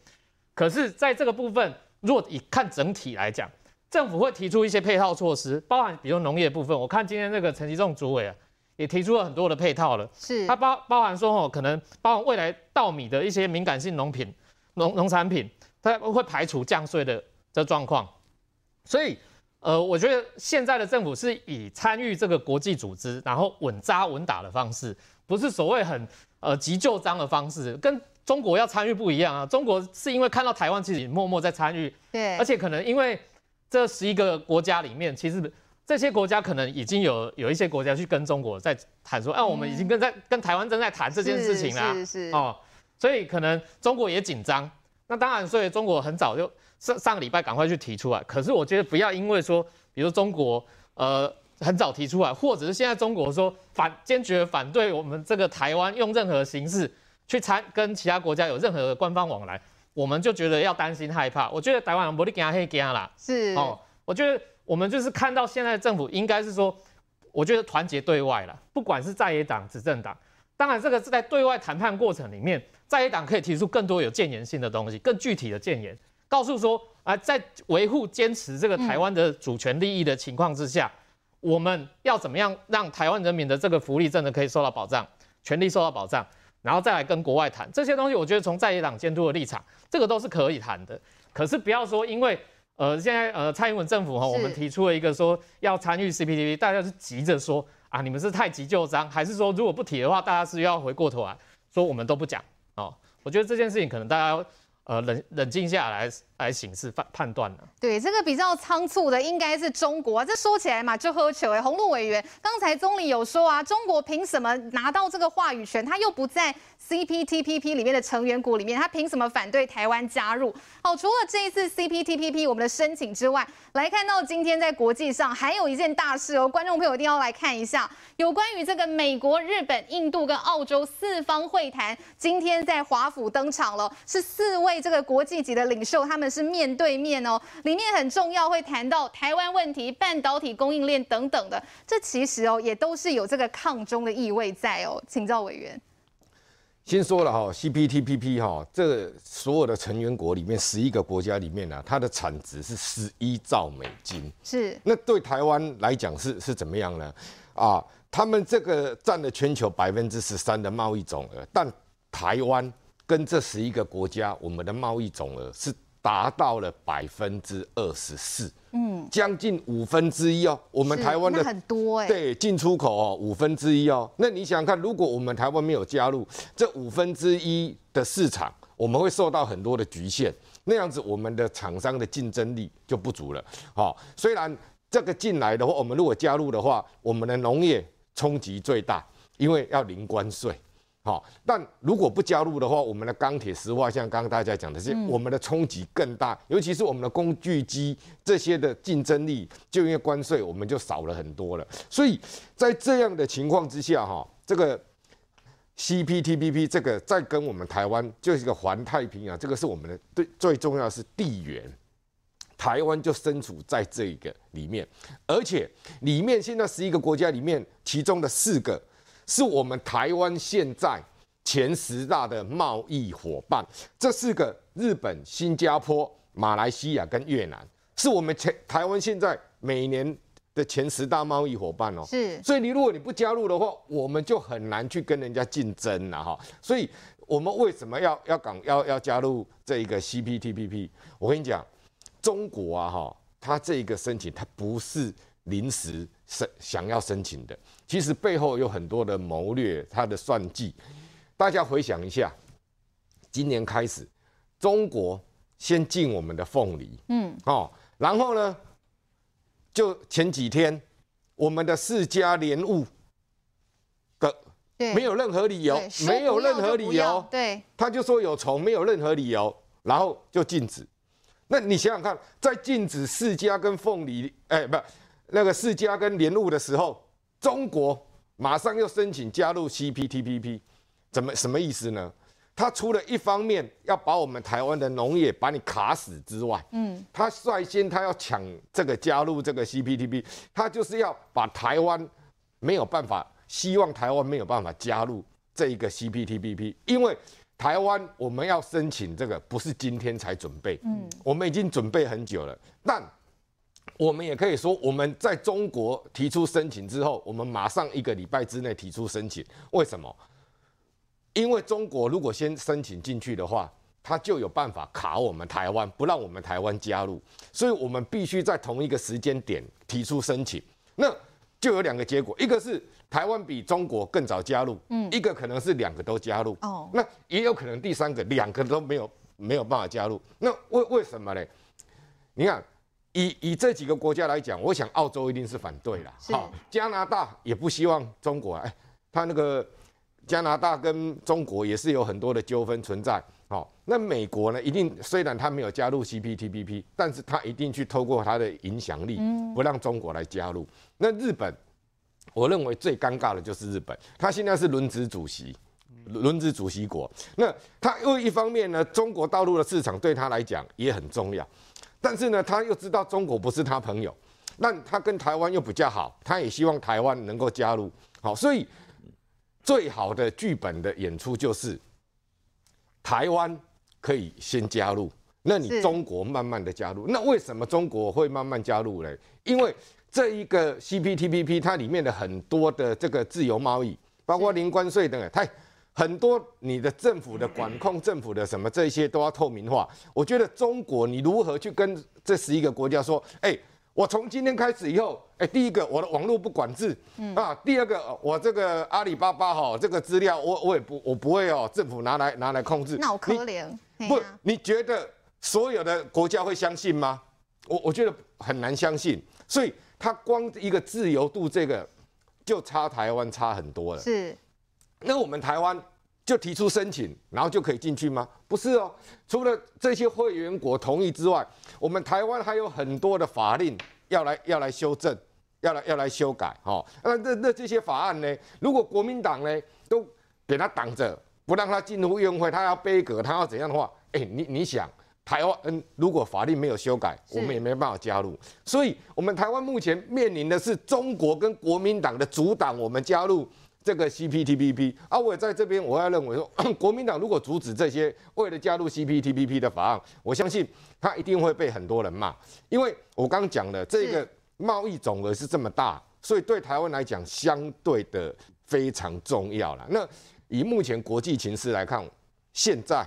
可是在这个部分，若以看整体来讲，政府会提出一些配套措施，包含比如农业部分。我看今天那个陈其仲主委啊，也提出了很多的配套了。是它包包含说哦，可能包含未来稻米的一些敏感性农品、农农产品，它会排除降税的这状况。所以，呃，我觉得现在的政府是以参与这个国际组织，然后稳扎稳打的方式，不是所谓很呃急就章的方式，跟中国要参与不一样啊。中国是因为看到台湾其实默默在参与，对，而且可能因为这十一个国家里面，其实这些国家可能已经有有一些国家去跟中国在谈说，啊，我们已经跟在跟台湾正在谈这件事情啦，是是哦，所以可能中国也紧张。那当然，所以中国很早就上上个礼拜赶快去提出来。可是我觉得不要因为说，比如中国呃很早提出来，或者是现在中国说反坚决反对我们这个台湾用任何形式去参跟其他国家有任何的官方往来，我们就觉得要担心害怕。我觉得台湾人不会惊黑惊啦，是哦，我觉得我们就是看到现在政府应该是说，我觉得团结对外了，不管是在野党、执政党，当然这个是在对外谈判过程里面。在野党可以提出更多有建言性的东西，更具体的建言，告诉说啊，在维护坚持这个台湾的主权利益的情况之下，我们要怎么样让台湾人民的这个福利真的可以受到保障，权利受到保障，然后再来跟国外谈这些东西。我觉得从在野党监督的立场，这个都是可以谈的。可是不要说因为呃现在呃蔡英文政府哈，我们提出了一个说要参与 CPTPP，大家是急着说啊，你们是太急就章，还是说如果不提的话，大家是要回过头来说我们都不讲？哦，我觉得这件事情可能大家要呃冷冷静下来来行事判判断呢。对，这个比较仓促的应该是中国啊。这说起来嘛，就喝酒哎。鸿路委员刚才总理有说啊，中国凭什么拿到这个话语权？他又不在 CPTPP 里面的成员国里面，他凭什么反对台湾加入？好，除了这一次 CPTPP 我们的申请之外，来看到今天在国际上还有一件大事哦，观众朋友一定要来看一下，有关于这个美国、日本、印度跟澳洲四方会谈，今天在华府登场了，是四位这个国际级的领袖，他们是面对面哦，里面很重要会谈到台湾问题、半导体供应链等等的，这其实哦也都是有这个抗中的意味在哦，请教委员。先说了哈，CPTPP 哈，这所有的成员国里面，十一个国家里面呢，它的产值是十一兆美金。是。那对台湾来讲是是怎么样呢？啊，他们这个占了全球百分之十三的贸易总额，但台湾跟这十一个国家，我们的贸易总额是达到了百分之二十四。嗯，将近五分之一哦，我们台湾的很多哎，对，进出口哦五分之一哦，那你想想看，如果我们台湾没有加入这五分之一的市场，我们会受到很多的局限，那样子我们的厂商的竞争力就不足了。好，虽然这个进来的话，我们如果加入的话，我们的农业冲击最大，因为要零关税。好，但如果不加入的话，我们的钢铁、石化，像刚刚大家讲的是，我们的冲击更大，尤其是我们的工具机这些的竞争力，就因为关税，我们就少了很多了。所以在这样的情况之下，哈，这个 CPTPP 这个在跟我们台湾就是一个环太平洋，这个是我们的最最重要的是地缘，台湾就身处在这个里面，而且里面现在十一个国家里面，其中的四个。是我们台湾现在前十大的贸易伙伴，这四个日本、新加坡、马来西亚跟越南，是我们前台湾现在每年的前十大贸易伙伴哦。是，所以你如果你不加入的话，我们就很难去跟人家竞争了哈。所以我们为什么要要港要要加入这一个 CPTPP？我跟你讲，中国啊哈，它这一个申请它不是临时申想要申请的。其实背后有很多的谋略，他的算计。大家回想一下，今年开始，中国先进我们的凤梨，嗯，哦，然后呢，就前几天，我们的世家莲雾的，没有任何理由，没有任何理由，对，他就说有虫，没有任何理由，然后就禁止。那你想想看，在禁止释迦跟凤梨，哎，不，那个释迦跟联络的时候。中国马上又申请加入 CPTPP，怎么什么意思呢？他除了一方面要把我们台湾的农业把你卡死之外，嗯，他率先他要抢这个加入这个 CPTPP，他就是要把台湾没有办法，希望台湾没有办法加入这一个 CPTPP，因为台湾我们要申请这个不是今天才准备，嗯，我们已经准备很久了，但我们也可以说，我们在中国提出申请之后，我们马上一个礼拜之内提出申请。为什么？因为中国如果先申请进去的话，他就有办法卡我们台湾，不让我们台湾加入。所以我们必须在同一个时间点提出申请。那就有两个结果，一个是台湾比中国更早加入，嗯，一个可能是两个都加入。哦，那也有可能第三个两个都没有没有办法加入。那为为什么呢？你看。以以这几个国家来讲，我想澳洲一定是反对了。好，加拿大也不希望中国哎，他那个加拿大跟中国也是有很多的纠纷存在。好，那美国呢，一定虽然他没有加入 CPTPP，但是他一定去透过他的影响力，不让中国来加入。那日本，我认为最尴尬的就是日本，他现在是轮值主席，轮值主席国。那他又一方面呢，中国大陆的市场对他来讲也很重要。但是呢，他又知道中国不是他朋友，那他跟台湾又比较好，他也希望台湾能够加入。好，所以最好的剧本的演出就是台湾可以先加入，那你中国慢慢的加入。那为什么中国会慢慢加入呢？因为这一个 CPTPP 它里面的很多的这个自由贸易，包括零关税等，它。很多你的政府的管控，政府的什么这些都要透明化。我觉得中国你如何去跟这十一个国家说，哎，我从今天开始以后，哎，第一个我的网络不管制，嗯啊，第二个我这个阿里巴巴哈这个资料我我也不我不会哦，政府拿来拿来控制。那我可怜。不，你觉得所有的国家会相信吗？我我觉得很难相信。所以它光一个自由度这个就差台湾差很多了。是。那我们台湾就提出申请，然后就可以进去吗？不是哦，除了这些会员国同意之外，我们台湾还有很多的法令要来要来修正，要来要来修改。哦，那那那这些法案呢？如果国民党呢都给他挡着，不让他进入院会，他要杯葛，他要怎样的话？哎，你你想，台湾嗯，如果法令没有修改，我们也没办法加入。所以，我们台湾目前面临的是中国跟国民党的阻挡我们加入。这个 CPTPP 啊，我也在这边，我要认为说，国民党如果阻止这些为了加入 CPTPP 的法案，我相信他一定会被很多人骂，因为我刚讲的这个贸易总额是这么大，所以对台湾来讲相对的非常重要了。那以目前国际情势来看，现在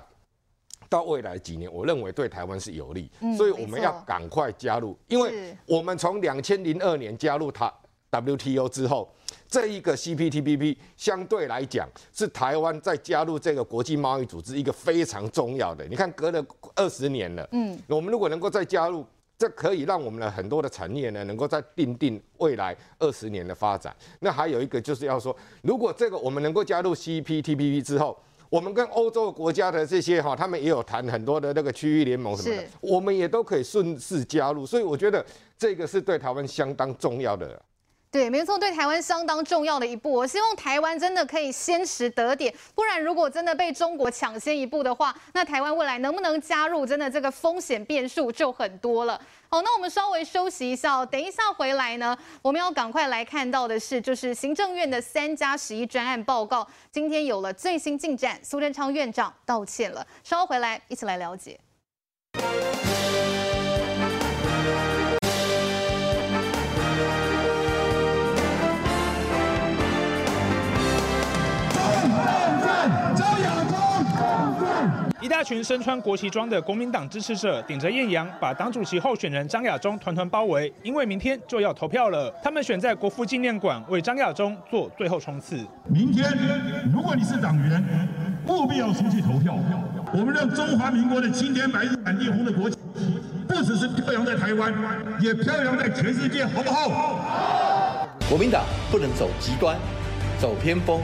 到未来几年，我认为对台湾是有利，所以我们要赶快加入，因为我们从两千零二年加入它 WTO 之后。这一个 CPTPP 相对来讲是台湾在加入这个国际贸易组织一个非常重要的。你看，隔了二十年了，嗯，我们如果能够再加入，这可以让我们的很多的产业呢，能够再定定未来二十年的发展。那还有一个就是要说，如果这个我们能够加入 CPTPP 之后，我们跟欧洲国家的这些哈，他们也有谈很多的那个区域联盟什么的，我们也都可以顺势加入。所以我觉得这个是对台湾相当重要的。对，没错，对台湾相当重要的一步。我希望台湾真的可以先时得点，不然如果真的被中国抢先一步的话，那台湾未来能不能加入，真的这个风险变数就很多了。好，那我们稍微休息一下，等一下回来呢，我们要赶快来看到的是，就是行政院的三加十一专案报告，今天有了最新进展，苏贞昌院长道歉了。稍后回来一起来了解。一大群身穿国旗装的国民党支持者顶着艳阳，把党主席候选人张亚中团团包围，因为明天就要投票了。他们选在国父纪念馆为张亚中做最后冲刺。明天，如果你是党员，务必要出去投票。我们让中华民国的青天白日满地红的国旗，不只是飘扬在台湾，也飘扬在全世界，好不好？国民党不能走极端，走偏锋，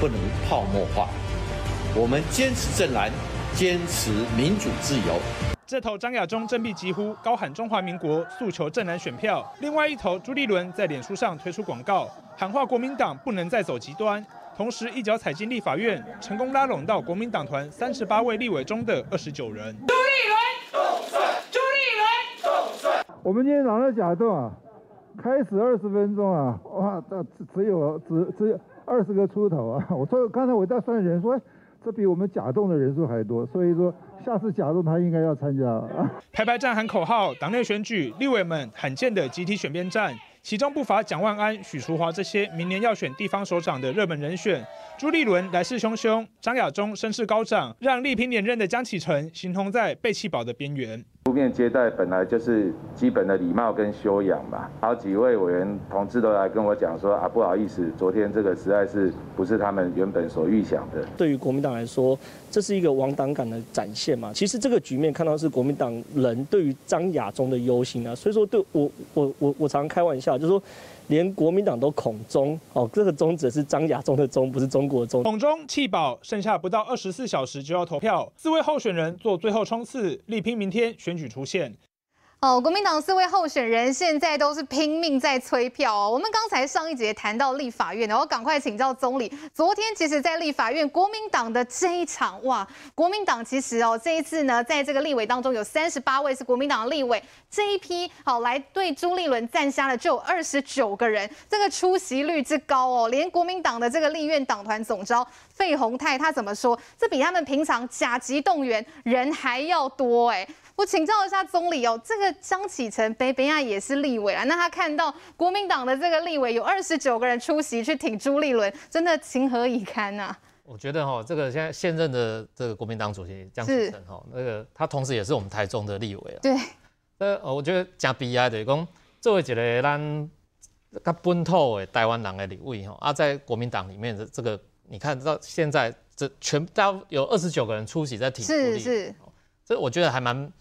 不能泡沫化。我们坚持正蓝。坚持民主自由。这头张亚中振臂疾呼，高喊中华民国，诉求正南选票。另外一头朱立伦在脸书上推出广告，喊话国民党不能再走极端，同时一脚踩进立法院，成功拉拢到国民党团三十八位立委中的二十九人。朱立伦！朱立伦，我们今天早上假动啊，开始二十分钟啊，哇，只只有只只有二十个出头啊！我说刚才我在算人说。这比我们假动的人数还多，所以说下次假动他应该要参加。排排站喊口号，党内选举，立委们罕见的集体选边站，其中不乏蒋万安、许淑华这些明年要选地方首长的热门人选。朱立伦来势汹汹，张亚中声势高涨，让力拼连任的江启臣形同在被弃保的边缘。书面接待本来就是基本的礼貌跟修养嘛，好几位委员同志都来跟我讲说啊，不好意思，昨天这个实在是不是他们原本所预想的。对于国民党来说，这是一个亡党感的展现嘛。其实这个局面看到是国民党人对于张亚中的忧心啊，所以说对我我我我常常开玩笑，就是说。连国民党都恐中哦，这个中指是张亚中的中，不是中国的中。恐中弃保，剩下不到二十四小时就要投票，四位候选人做最后冲刺，力拼明天选选举出现。哦，国民党四位候选人现在都是拼命在催票哦。我们刚才上一节谈到立法院，然后赶快请教总理。昨天其实，在立法院，国民党的这一场哇，国民党其实哦，这一次呢，在这个立委当中有三十八位是国民党的立委，这一批好来对朱立伦赞瞎了，就有二十九个人，这个出席率之高哦，连国民党的这个立院党团总召费鸿泰他怎么说？这比他们平常甲级动员人还要多哎。我请教一下总理哦，这个江启臣北北亚也是立委啊，那他看到国民党的这个立委有二十九个人出席去挺朱立伦，真的情何以堪啊？我觉得哈，这个现在现任的这个国民党主席江启臣哈，那个他同时也是我们台中的立委啊。对。呃，我觉得讲悲哀的，讲作为一个咱较本土的台湾人的立委哈，啊，在国民党里面的这个，你看到现在这全都有二十九个人出席在挺朱立伦。是是。这我觉得还蛮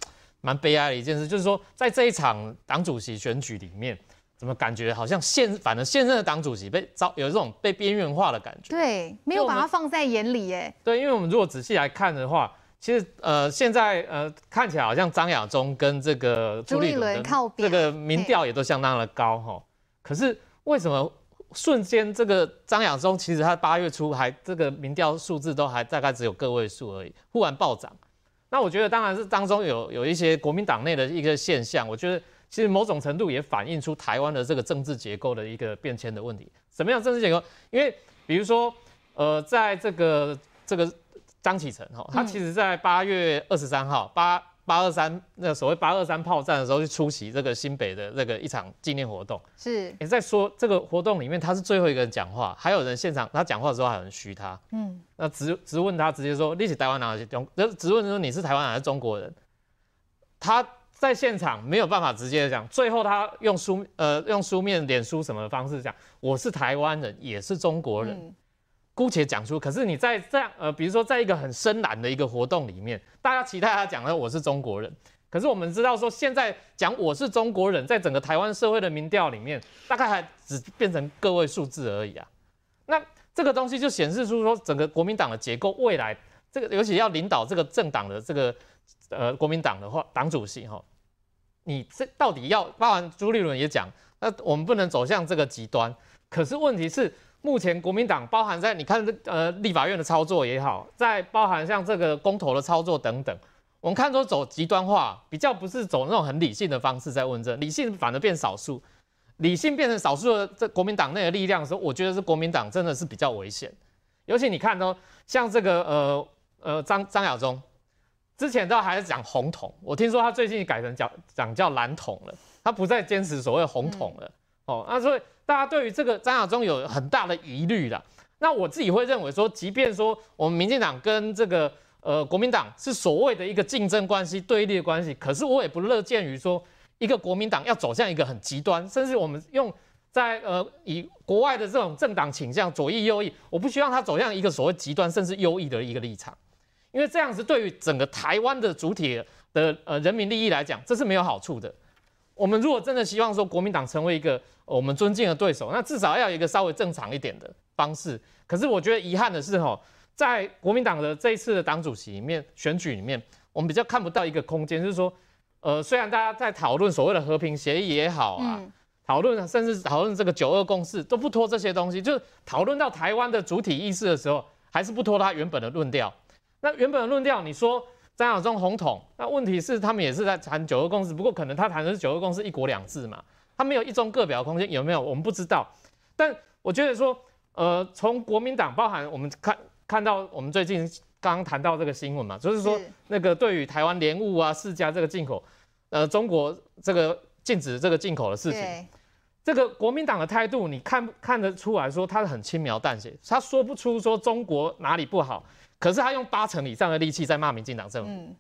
蛮悲哀的一件事，就是说，在这一场党主席选举里面，怎么感觉好像现反正现任的党主席被遭有这种被边缘化的感觉？对，没有把它放在眼里耶。对，因为我们如果仔细来看的话，其实呃，现在呃看起来好像张亚中跟这个朱立伦这个民调也都相当的高哈。可是为什么瞬间这个张亚中其实他八月初还这个民调数字都还大概只有个位数而已，忽然暴涨？那我觉得当然是当中有有一些国民党内的一个现象，我觉得其实某种程度也反映出台湾的这个政治结构的一个变迁的问题。什么样政治结构？因为比如说，呃，在这个这个张启程哈，他其实在八月二十三号八。八二三那个所谓八二三炮战的时候，去出席这个新北的这个一场纪念活动。是，也在说这个活动里面，他是最后一个人讲话，还有人现场他讲话的时候还有人嘘他。嗯，那直直问他，直接说你是台湾人还是中？就直问说你是台湾人还是中国人？他在现场没有办法直接讲，最后他用书呃用书面脸书什么的方式讲，我是台湾人，也是中国人。嗯姑且讲出，可是你在这样呃，比如说在一个很深蓝的一个活动里面，大家期待他讲的我是中国人，可是我们知道说现在讲我是中国人，在整个台湾社会的民调里面，大概还只变成个位数字而已啊。那这个东西就显示出说，整个国民党的结构未来这个，尤其要领导这个政党的这个呃国民党的话，党主席哈，你这到底要，包含朱立伦也讲，那我们不能走向这个极端，可是问题是。目前国民党包含在你看呃立法院的操作也好，在包含像这个公投的操作等等，我们看都走极端化，比较不是走那种很理性的方式在问政，理性反而变少数，理性变成少数的这国民党内的力量的时候，我觉得是国民党真的是比较危险。尤其你看到像这个呃呃张张亚中，之前都还是讲红统，我听说他最近改成讲讲叫蓝统了，他不再坚持所谓红统了。哦，那所以大家对于这个张亚中有很大的疑虑的。那我自己会认为说，即便说我们民进党跟这个呃国民党是所谓的一个竞争关系、对立的关系，可是我也不乐见于说一个国民党要走向一个很极端，甚至我们用在呃以国外的这种政党倾向左翼右翼，我不希望他走向一个所谓极端甚至右翼的一个立场，因为这样子对于整个台湾的主体的呃人民利益来讲，这是没有好处的。我们如果真的希望说国民党成为一个我们尊敬的对手，那至少要有一个稍微正常一点的方式。可是我觉得遗憾的是，哈，在国民党的这一次的党主席里面选举里面，我们比较看不到一个空间，就是说，呃，虽然大家在讨论所谓的和平协议也好啊，讨论甚至讨论这个九二共识都不拖这些东西，就是讨论到台湾的主体意识的时候，还是不拖他原本的论调。那原本的论调，你说？张亚中红统，那问题是他们也是在谈九二共识，不过可能他谈的是九二共识一国两制嘛，他没有一中各表空间，有没有？我们不知道。但我觉得说，呃，从国民党包含我们看看到我们最近刚刚谈到这个新闻嘛，就是说那个对于台湾莲雾啊、释迦这个进口，呃，中国这个禁止这个进口的事情，这个国民党的态度，你看看得出来说他是很轻描淡写，他说不出说中国哪里不好，可是他用八成以上的力气在骂民进党政府，嗯，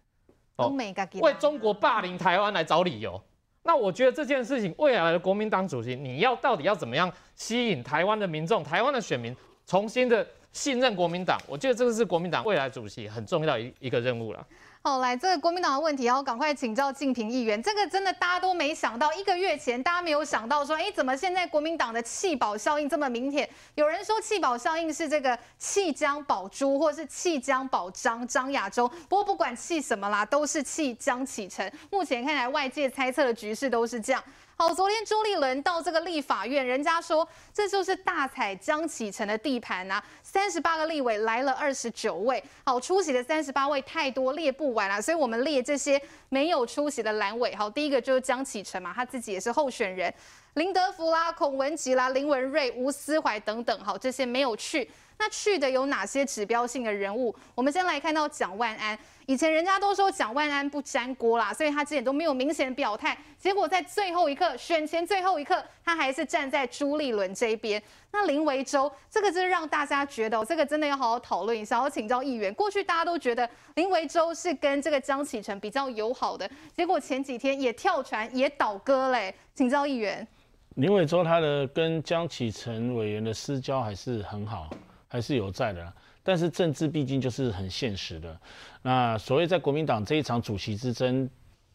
哦，为中国霸凌台湾来找理由。那我觉得这件事情，未来的国民党主席，你要到底要怎么样吸引台湾的民众、台湾的选民重新的信任国民党？我觉得这个是国民党未来主席很重要一一个任务了。好，来这个国民党的问题，要赶快请教敬平议员。这个真的大家都没想到，一个月前大家没有想到说，哎，怎么现在国民党的弃保效应这么明显？有人说弃保效应是这个弃江保朱，或是弃江保张张亚中。不过不管弃什么啦，都是弃江启程。目前看来，外界猜测的局势都是这样。好，昨天朱立伦到这个立法院，人家说这就是大彩江启臣的地盘呐、三十八个立委来了二十九位，好，出席的三十八位太多列不完了，所以我们列这些没有出席的蓝委。好，第一个就是江启臣嘛，他自己也是候选人，林德福啦、孔文吉啦、林文瑞、吴思怀等等，好，这些没有去。那去的有哪些指标性的人物？我们先来看到蒋万安。以前人家都说蒋万安不沾锅啦，所以他之前都没有明显表态。结果在最后一刻，选前最后一刻，他还是站在朱立伦这一边。那林维洲，这个就是让大家觉得，这个真的要好好讨论一下。我请教议员，过去大家都觉得林维洲是跟这个江启臣比较友好的，结果前几天也跳船也倒戈嘞。请教议员，林维洲他的跟江启臣委员的私交还是很好。还是有在的，但是政治毕竟就是很现实的。那所谓在国民党这一场主席之争，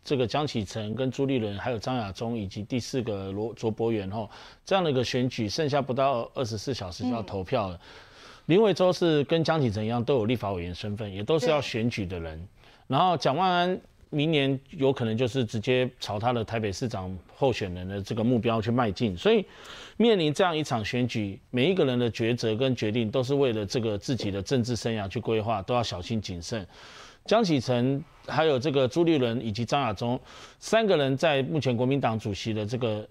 这个江启臣跟朱立伦，还有张亚中以及第四个罗卓博元吼，这样的一个选举，剩下不到二十四小时就要投票了。嗯、林维洲是跟江启臣一样，都有立法委员身份，也都是要选举的人。然后蒋万安。明年有可能就是直接朝他的台北市长候选人的这个目标去迈进，所以面临这样一场选举，每一个人的抉择跟决定都是为了这个自己的政治生涯去规划，都要小心谨慎。江启臣还有这个朱立伦以及张亚中三个人在目前国民党主席的这个。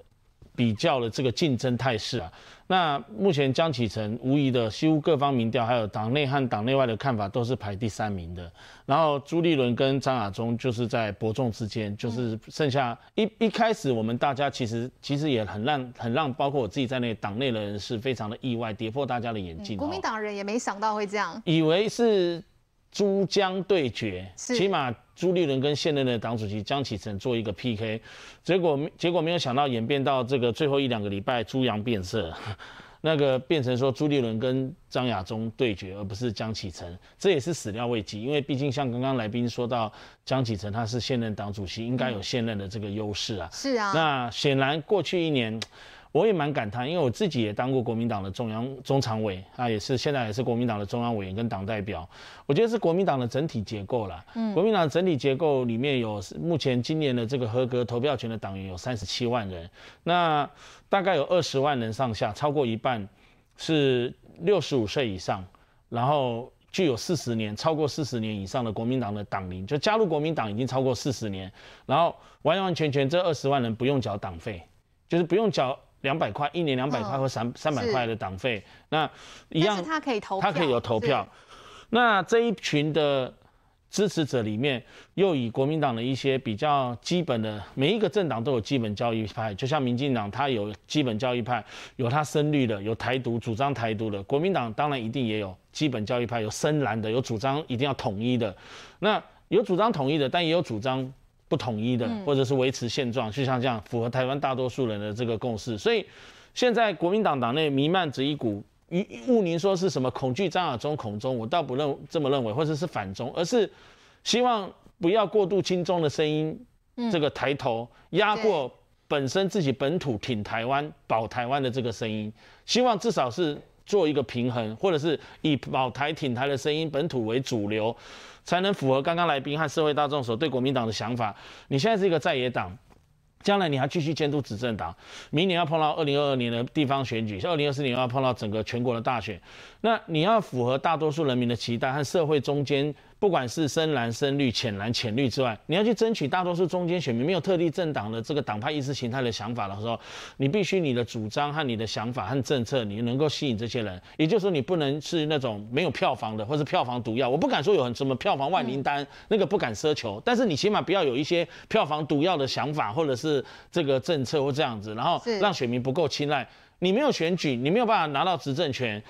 比较了这个竞争态势啊，那目前江启臣无疑的，几乎各方民调还有党内和党内外的看法都是排第三名的。然后朱立伦跟张亚中就是在伯仲之间，就是剩下一一开始我们大家其实其实也很让很让包括我自己在内党内的人是非常的意外，跌破大家的眼镜。国民党人也没想到会这样，以为是。珠江对决，起码朱立伦跟现任的党主席江启臣做一个 PK，结果结果没有想到演变到这个最后一两个礼拜猪羊变色，那个变成说朱立伦跟张亚中对决，而不是江启臣，这也是始料未及，因为毕竟像刚刚来宾说到江启臣他是现任党主席，应该有现任的这个优势啊。是啊。那显然过去一年。我也蛮感叹，因为我自己也当过国民党的中央中常委，啊，也是现在也是国民党的中央委员跟党代表。我觉得是国民党的整体结构啦。嗯，国民党整体结构里面有目前今年的这个合格投票权的党员有三十七万人，那大概有二十万人上下，超过一半是六十五岁以上，然后具有四十年超过四十年以上的国民党的党龄，就加入国民党已经超过四十年，然后完完全全这二十万人不用缴党费，就是不用缴。两百块，一年两百块或三三百块的党费，那一样，他可以投，他可以有投票。那这一群的支持者里面，又以国民党的一些比较基本的，每一个政党都有基本教育派，就像民进党，他有基本教育派，有他深绿的，有台独主张台独的。国民党当然一定也有基本教育派，有深蓝的，有主张一定要统一的。那有主张统一的，但也有主张。不统一的，或者是维持现状，就像这样符合台湾大多数人的这个共识。所以现在国民党党内弥漫着一股，误您说是什么恐惧张亚中恐中，我倒不认这么认为，或者是反中，而是希望不要过度亲中的声音，这个抬头压过本身自己本土挺台湾保台湾的这个声音，希望至少是做一个平衡，或者是以保台挺台的声音本土为主流。才能符合刚刚来宾和社会大众所对国民党的想法。你现在是一个在野党，将来你还继续监督执政党，明年要碰到二零二二年的地方选举，二零二四年要碰到整个全国的大选。那你要符合大多数人民的期待和社会中间。不管是深蓝、深绿、浅蓝、浅绿之外，你要去争取大多数中间选民，没有特定政党的这个党派意识形态的想法的时候，你必须你的主张和你的想法和政策，你能够吸引这些人。也就是说，你不能是那种没有票房的，或是票房毒药。我不敢说有什么票房万灵丹，嗯、那个不敢奢求，但是你起码不要有一些票房毒药的想法，或者是这个政策或这样子，然后让选民不够青睐。你没有选举，你没有办法拿到执政权，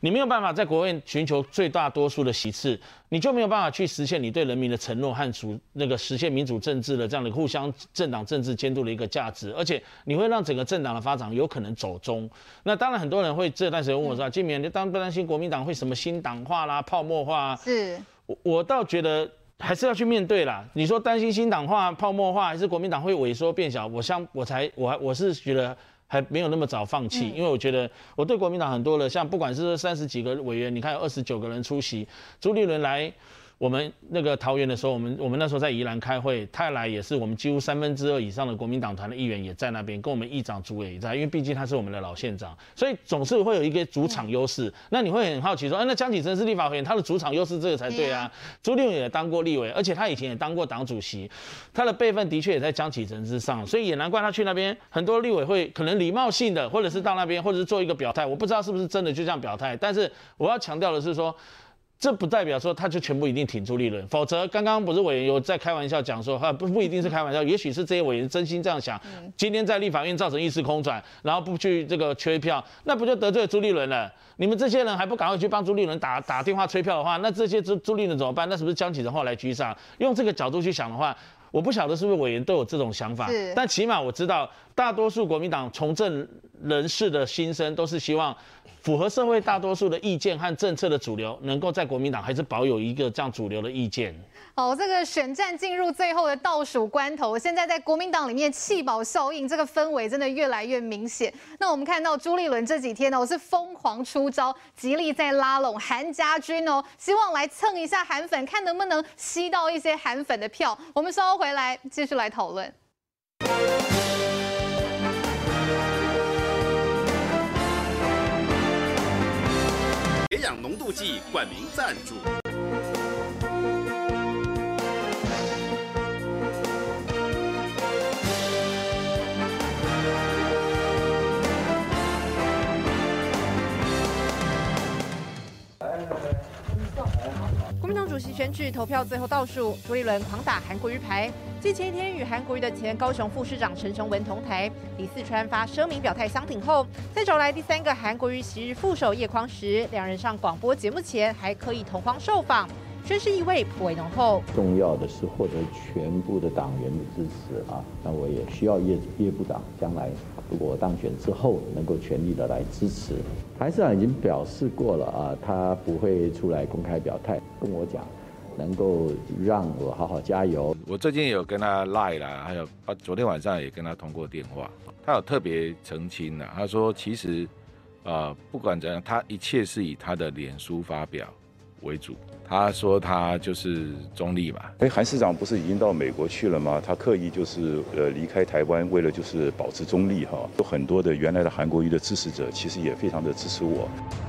你没有办法在国会寻求最大多数的席次，你就没有办法去实现你对人民的承诺和主那个实现民主政治的这样的互相政党政治监督的一个价值，而且你会让整个政党的发展有可能走中。那当然很多人会这段时间问我说：“金、嗯、绵，你担不担心国民党会什么新党化啦、泡沫化、啊？”是，我我倒觉得还是要去面对啦。你说担心新党化、泡沫化，还是国民党会萎缩变小？我相我才我还我是觉得。还没有那么早放弃，因为我觉得我对国民党很多的，像不管是三十几个委员，你看有二十九个人出席，朱立伦来。我们那个桃园的时候，我们我们那时候在宜兰开会，泰来也是我们几乎三分之二以上的国民党团的议员也在那边，跟我们议长主委也在，因为毕竟他是我们的老县长，所以总是会有一个主场优势。那你会很好奇说，哎、啊，那江启臣是立法委员，他的主场优势这个才对啊。朱立伦也当过立委，而且他以前也当过党主席，他的辈分的确也在江启臣之上，所以也难怪他去那边很多立委会可能礼貌性的，或者是到那边，或者是做一个表态，我不知道是不是真的就这样表态，但是我要强调的是说。这不代表说他就全部一定挺朱立伦，否则刚刚不是委员有在开玩笑讲说，哈不不一定是开玩笑，也许是这些委员真心这样想。今天在立法院造成一时空转，然后不去这个催票，那不就得罪朱立伦了？你们这些人还不赶快去帮朱立伦打打电话催票的话，那这些朱朱立伦怎么办？那是不是江启臣后来居上？用这个角度去想的话，我不晓得是不是委员都有这种想法，但起码我知道大多数国民党从政人士的心声都是希望。符合社会大多数的意见和政策的主流，能够在国民党还是保有一个这样主流的意见。好，这个选战进入最后的倒数关头，现在在国民党里面弃保效应，这个氛围真的越来越明显。那我们看到朱立伦这几天呢，我是疯狂出招，极力在拉拢韩家军哦，希望来蹭一下韩粉，看能不能吸到一些韩粉的票。我们稍后回来继续来讨论。培养浓度计冠名赞助。民党主席选举投票最后倒数，朱立伦狂打韩国瑜牌。继前一天与韩国瑜的前高雄副市长陈雄文同台，李四川发声明表态相挺后，再找来第三个韩国瑜昔日副手叶匡时，两人上广播节目前还可以同框受访，宣誓意味颇为浓厚。重要的是获得全部的党员的支持啊，那我也需要叶叶部长将来如果当选之后能够全力的来支持。韩市长已经表示过了啊，他不会出来公开表态，跟我讲。能够让我好好加油。我最近有跟他赖了，还有啊，昨天晚上也跟他通过电话，他有特别澄清了，他说其实啊、呃，不管怎样，他一切是以他的脸书发表为主。他说他就是中立嘛。哎，韩市长不是已经到美国去了吗？他刻意就是呃离开台湾，为了就是保持中立哈。有很多的原来的韩国瑜的支持者，其实也非常的支持我。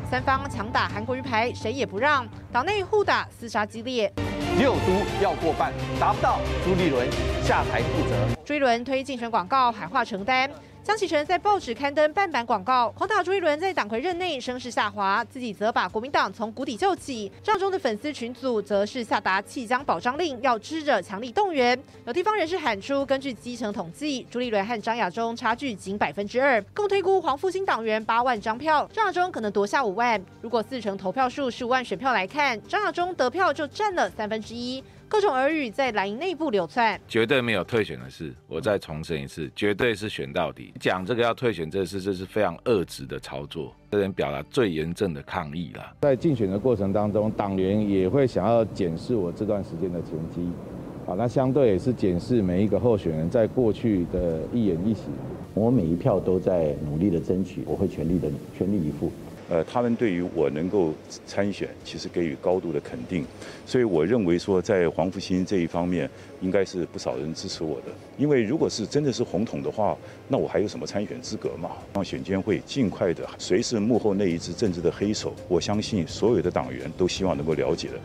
三方强打韩国瑜牌，谁也不让，党内互打厮杀激烈。六都要过半，达不到，朱立伦下台负责。朱立伦推竞选广告，喊话承担。江启臣在报纸刊登半版广告，狂打朱立伦在党魁任内声势下滑，自己则把国民党从谷底救起。张亚中的粉丝群组则是下达弃江保障令，要支着强力动员。有地方人士喊出，根据基层统计，朱立伦和张亚中差距仅百分之二，共推估黄复兴党员八万张票，张亚中可能夺下五万。如果四成投票数十五万选票来看，张亚中得票就占了三分之一。各种耳语在蓝营内部流窜，绝对没有退选的事。我再重申一次，绝对是选到底。讲这个要退选这事，这是非常恶质的操作，这人表达最严正的抗议了。在竞选的过程当中，党员也会想要检视我这段时间的成绩，好，那相对也是检视每一个候选人在过去的一言一行。我每一票都在努力的争取，我会全力的全力以赴。呃，他们对于我能够参选，其实给予高度的肯定，所以我认为说，在黄复兴这一方面，应该是不少人支持我的。因为如果是真的是红统的话，那我还有什么参选资格嘛？让选监会尽快的，谁是幕后那一支政治的黑手？我相信所有的党员都希望能够了解的。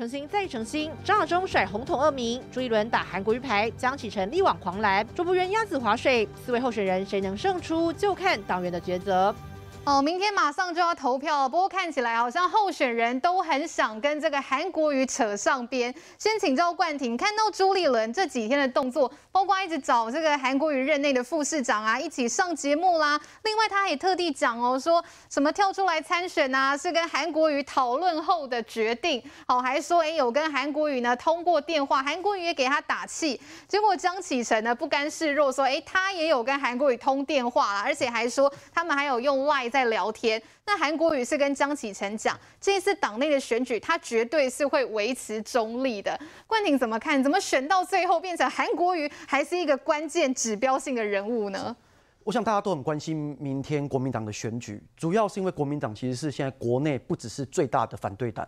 再成心，张亚中甩红桶恶名，朱一伦打韩国瑜牌，江启臣力挽狂澜，卓博源鸭子划水，四位候选人谁能胜出，就看党员的抉择。哦，明天马上就要投票，不过看起来好像候选人都很想跟这个韩国瑜扯上边。先请教冠廷，看到朱立伦这几天的动作，包括一直找这个韩国瑜任内的副市长啊一起上节目啦。另外，他也特地讲哦，说什么跳出来参选啊，是跟韩国瑜讨论后的决定。好，还说哎有跟韩国瑜呢通过电话，韩国瑜也给他打气。结果江启臣呢不甘示弱，说哎他也有跟韩国瑜通电话啦，而且还说他们还有用 LINE。在聊天，那韩国瑜是跟江启臣讲，这一次党内的选举，他绝对是会维持中立的。冠廷怎么看？怎么选到最后变成韩国瑜还是一个关键指标性的人物呢？我想大家都很关心明天国民党的选举，主要是因为国民党其实是现在国内不只是最大的反对党，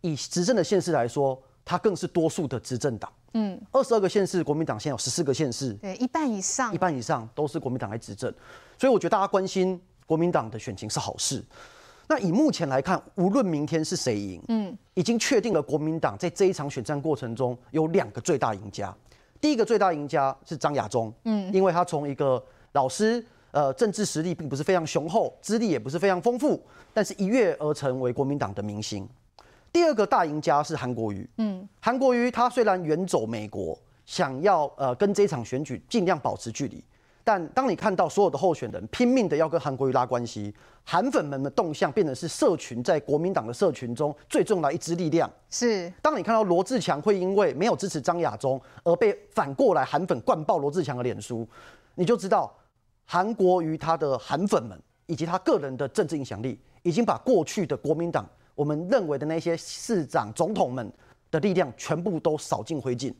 以执政的县市来说，它更是多数的执政党。嗯，二十二个县市，国民党现在有十四个县市，对，一半以上，一半以上都是国民党来执政，所以我觉得大家关心。国民党的选情是好事，那以目前来看，无论明天是谁赢，嗯，已经确定了国民党在这一场选战过程中有两个最大赢家。第一个最大赢家是张亚中，嗯，因为他从一个老师，呃，政治实力并不是非常雄厚，资历也不是非常丰富，但是一跃而成为国民党的明星。第二个大赢家是韩国瑜，嗯，韩国瑜他虽然远走美国，想要呃跟这一场选举尽量保持距离。但当你看到所有的候选人拼命的要跟韩国瑜拉关系，韩粉们的动向变成是社群在国民党的社群中最重要的一支力量。是，当你看到罗志强会因为没有支持张亚中而被反过来韩粉灌爆罗志强的脸书，你就知道韩国瑜他的韩粉们以及他个人的政治影响力，已经把过去的国民党我们认为的那些市长、总统们的力量全部都扫进灰烬。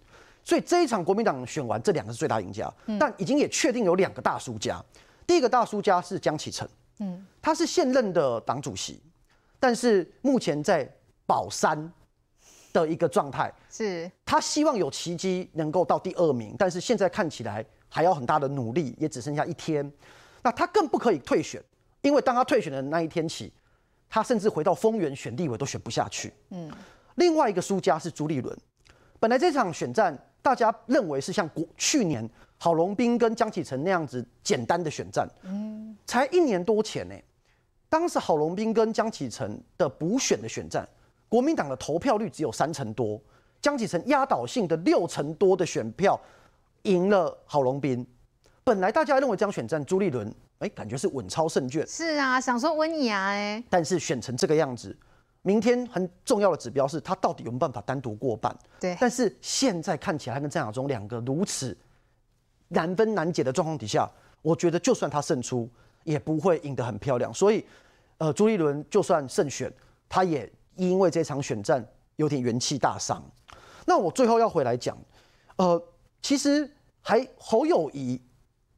所以这一场国民党选完，这两个是最大赢家，但已经也确定有两个大输家。第一个大输家是江启臣，嗯，他是现任的党主席，但是目前在保三的一个状态，是他希望有奇迹能够到第二名，但是现在看起来还要很大的努力，也只剩下一天。那他更不可以退选，因为当他退选的那一天起，他甚至回到丰原选立委都选不下去。嗯，另外一个输家是朱立伦，本来这场选战。大家认为是像国去年郝龙斌跟江启臣那样子简单的选战，嗯，才一年多前呢，当时郝龙斌跟江启臣的补选的选战，国民党的投票率只有三成多，江启臣压倒性的六成多的选票赢了郝龙斌。本来大家认为这场选战朱立伦，哎，感觉是稳操胜券，是啊，想说温雅哎，但是选成这个样子。明天很重要的指标是他到底有没有办法单独过半？对。但是现在看起来，他跟张亚中两个如此难分难解的状况底下，我觉得就算他胜出，也不会赢得很漂亮。所以，呃，朱立伦就算胜选，他也因为这场选战有点元气大伤。那我最后要回来讲，呃，其实还侯友宜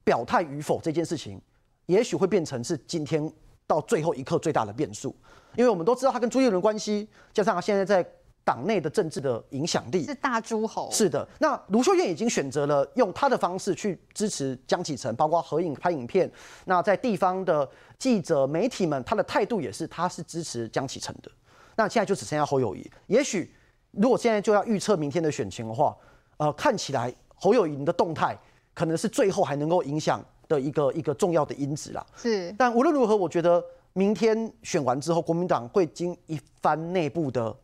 表态与否这件事情，也许会变成是今天到最后一刻最大的变数。因为我们都知道他跟朱立伦关系，加上他现在在党内的政治的影响力是大诸侯。是的，那卢秀燕已经选择了用他的方式去支持江启臣，包括合影拍影片。那在地方的记者媒体们，他的态度也是他是支持江启臣的。那现在就只剩下侯友宜。也许如果现在就要预测明天的选情的话，呃，看起来侯友宜的动态可能是最后还能够影响的一个一个重要的因子啦。是，但无论如何，我觉得。明天选完之后，国民党会经一番内部的，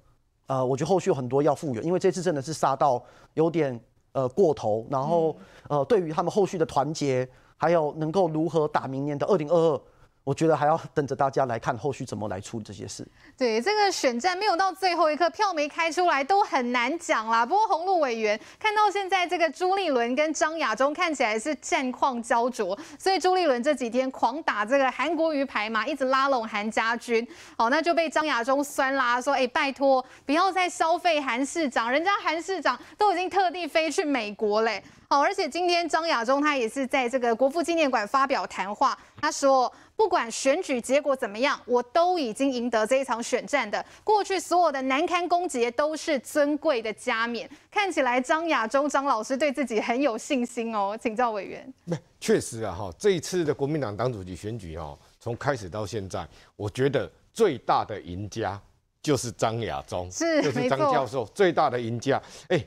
呃，我觉得后续有很多要复原，因为这次真的是杀到有点呃过头，然后呃，对于他们后续的团结，还有能够如何打明年的二零二二。我觉得还要等着大家来看后续怎么来处理这些事。对，这个选战没有到最后一刻，票没开出来都很难讲啦。不过鸿路委员看到现在这个朱立伦跟张亚中看起来是战况胶着，所以朱立伦这几天狂打这个韩国瑜牌嘛，一直拉拢韩家军。好，那就被张亚中酸啦，说哎，拜托不要再消费韩市长，人家韩市长都已经特地飞去美国嘞。好，而且今天张亚中他也是在这个国父纪念馆发表谈话，他说。不管选举结果怎么样，我都已经赢得这一场选战的。过去所有的难堪攻击都是尊贵的加冕。看起来张亚中张老师对自己很有信心哦，请教委员。没，确实啊，哈，这一次的国民党党主席选举哦，从开始到现在，我觉得最大的赢家就是张亚中，是就是张教授最大的赢家。哎、欸，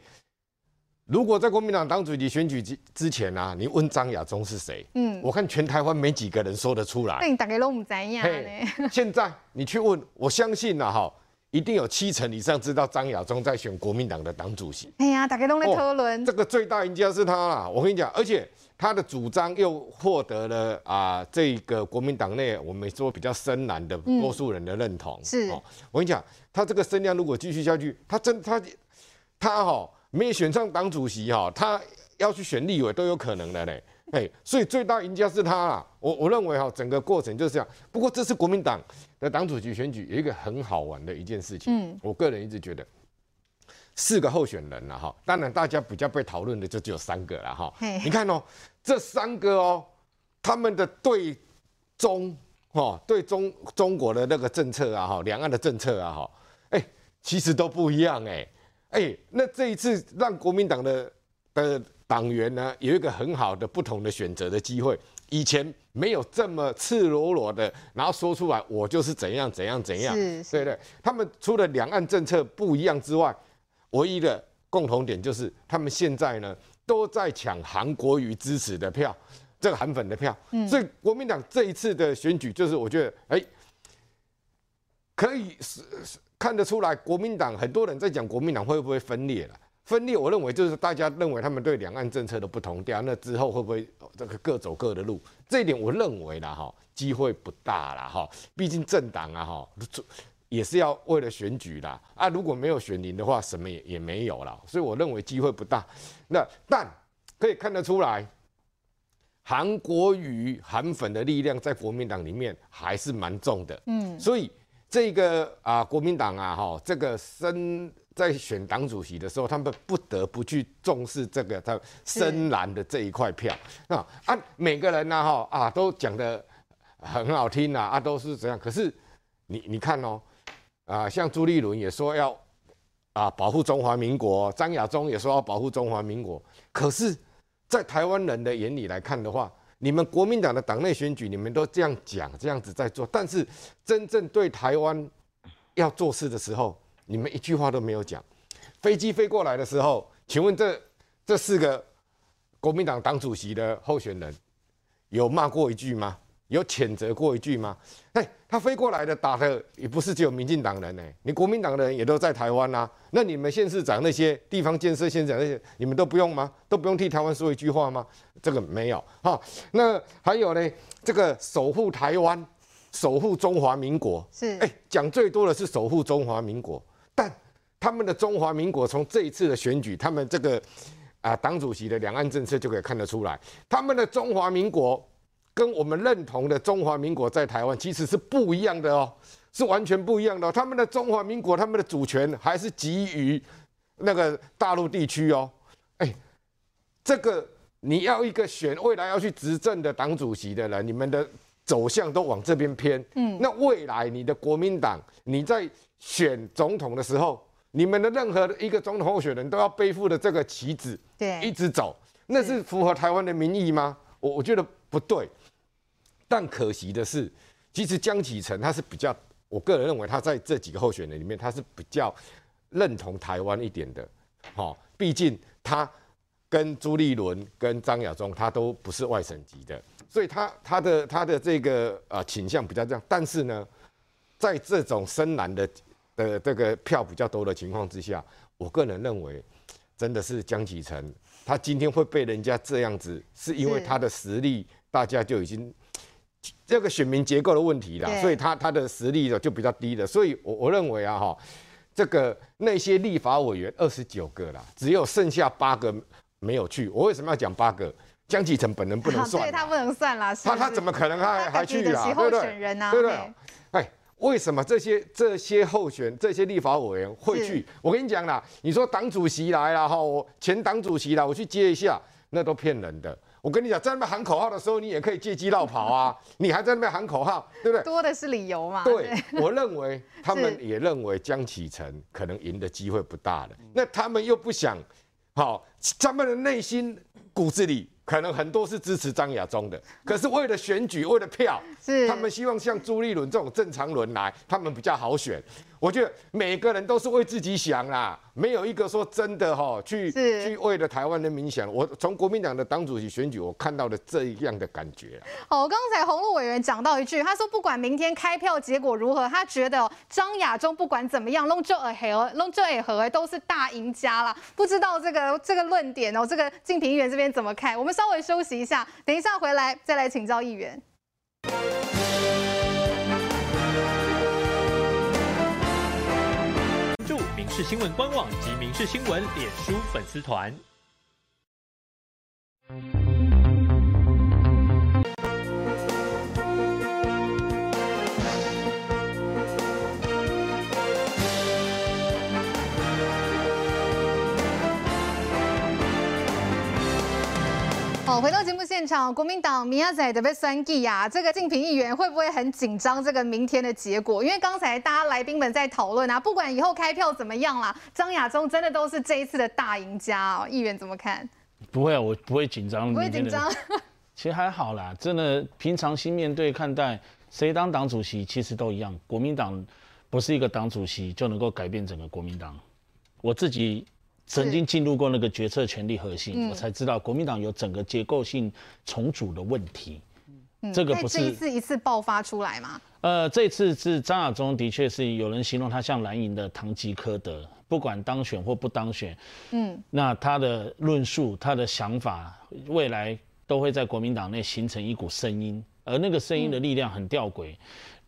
如果在国民党党主席选举之之前啊，你问张亚中是谁？嗯，我看全台湾没几个人说得出来。那你大概都不知呀呢？现在你去问，我相信啊，哈。一定有七成以上知道张亚中在选国民党的党主席。哎呀，大家都在讨论、哦，这个最大赢家是他啦。我跟你讲，而且他的主张又获得了啊、呃，这个国民党内我们说比较深蓝的多数人的认同。嗯、是、哦，我跟你讲，他这个声量如果继续下去，他真他他哈、哦、没有选上党主席哈、哦，他要去选立委都有可能的嘞。哎，所以最大赢家是他啦！我我认为哈，整个过程就是这样。不过这次国民党的党主席选举有一个很好玩的一件事情，嗯，我个人一直觉得四个候选人了哈，当然大家比较被讨论的就只有三个了哈。你看哦，这三个哦，他们的对中哈对中中国的那个政策啊哈，两岸的政策啊哈，哎，其实都不一样哎哎，那这一次让国民党的的。党员呢有一个很好的不同的选择的机会，以前没有这么赤裸裸的，然后说出来我就是怎样怎样怎样，是是对不对？他们除了两岸政策不一样之外，唯一的共同点就是他们现在呢都在抢韩国瑜支持的票，这个韩粉的票。嗯，所以国民党这一次的选举，就是我觉得哎，可以是看得出来，国民党很多人在讲国民党会不会分裂了。分裂，我认为就是大家认为他们对两岸政策的不同调，那之后会不会这个各走各的路？这一点我认为啦哈，机会不大啦哈，毕竟政党啊哈，也是要为了选举啦啊，如果没有选赢的话，什么也也没有了，所以我认为机会不大。那但可以看得出来，韩国瑜韩粉的力量在国民党里面还是蛮重的，嗯，所以这个啊国民党啊哈，这个深。在选党主席的时候，他们不得不去重视这个他深蓝的这一块票啊啊！每个人呢，哈啊，都讲得很好听呐啊，都是这样。可是你你看哦啊，像朱立伦也说要啊保护中华民国，张亚中也说要保护中华民国。可是，在台湾人的眼里来看的话，你们国民党的党内选举，你们都这样讲，这样子在做，但是真正对台湾要做事的时候。你们一句话都没有讲，飞机飞过来的时候，请问这这四个国民党党主席的候选人有骂过一句吗？有谴责过一句吗？哎，他飞过来的打的也不是只有民进党人呢，你国民党的人也都在台湾呐。那你们县市长那些地方建设县长那些，你们都不用吗？都不用替台湾说一句话吗？这个没有哈。那还有呢，这个守护台湾、守护中华民国是哎，讲最多的是守护中华民国。但他们的中华民国从这一次的选举，他们这个啊党主席的两岸政策就可以看得出来，他们的中华民国跟我们认同的中华民国在台湾其实是不一样的哦，是完全不一样的哦。他们的中华民国，他们的主权还是基于那个大陆地区哦。哎，这个你要一个选未来要去执政的党主席的人，你们的走向都往这边偏，嗯，那未来你的国民党你在。选总统的时候，你们的任何一个总统候选人都要背负的这个旗子，对，一直走，那是符合台湾的民意吗？我我觉得不对。但可惜的是，其实江启臣他是比较，我个人认为他在这几个候选人里面，他是比较认同台湾一点的。好，毕竟他跟朱立伦、跟张亚中，他都不是外省籍的，所以他他的他的这个呃倾向比较这样。但是呢，在这种深蓝的。的这个票比较多的情况之下，我个人认为，真的是江启臣，他今天会被人家这样子，是因为他的实力，大家就已经这个选民结构的问题啦，所以他他的实力就比较低的，所以我我认为啊哈，这个那些立法委员二十九个啦，只有剩下八个没有去，我为什么要讲八个？江启臣本人不能算，对他不能算啦，他他怎么可能还还去啊？对不对？对不对？哎。为什么这些这些候选这些立法委员会去？我跟你讲啦，你说党主席来了哈，我前党主席来，我去接一下，那都骗人的。我跟你讲，在那边喊口号的时候，你也可以借机绕跑啊，你还在那边喊口号，对不对？多的是理由嘛。对，我认为他们也认为江启臣可能赢的机会不大了，那他们又不想，好，他们的内心骨子里。可能很多是支持张亚中的，可是为了选举，为了票，是他们希望像朱立伦这种正常人来，他们比较好选。我觉得每个人都是为自己想啦，没有一个说真的哈，去去为了台湾人民想。我从国民党的党主席选举，我看到了这样的感觉。好，刚才洪路委员讲到一句，他说不管明天开票结果如何，他觉得张亚中不管怎么样，拢就尔和拢就尔和都是大赢家啦。不知道这个这个论点哦，这个静平议员这边怎么看？我们稍微休息一下，等一下回来再来请教议员。是新闻官网及民视新闻脸书粉丝团。好，回到节目现场，国民党明仔的被酸计呀，这个竞平议员会不会很紧张？这个明天的结果，因为刚才大家来宾们在讨论啊，不管以后开票怎么样啦，张亚中真的都是这一次的大赢家哦。议员怎么看？不会啊，我不会紧张，不会紧张。其实还好啦，真的平常心面对看待，谁当党主席其实都一样。国民党不是一个党主席就能够改变整个国民党。我自己。曾经进入过那个决策权力核心，嗯、我才知道国民党有整个结构性重组的问题。嗯、这个不是这一次一次爆发出来吗？呃，这次是张亚中的确是有人形容他像蓝营的唐吉诃德，不管当选或不当选，嗯，那他的论述、他的想法，未来都会在国民党内形成一股声音，而那个声音的力量很吊诡。嗯、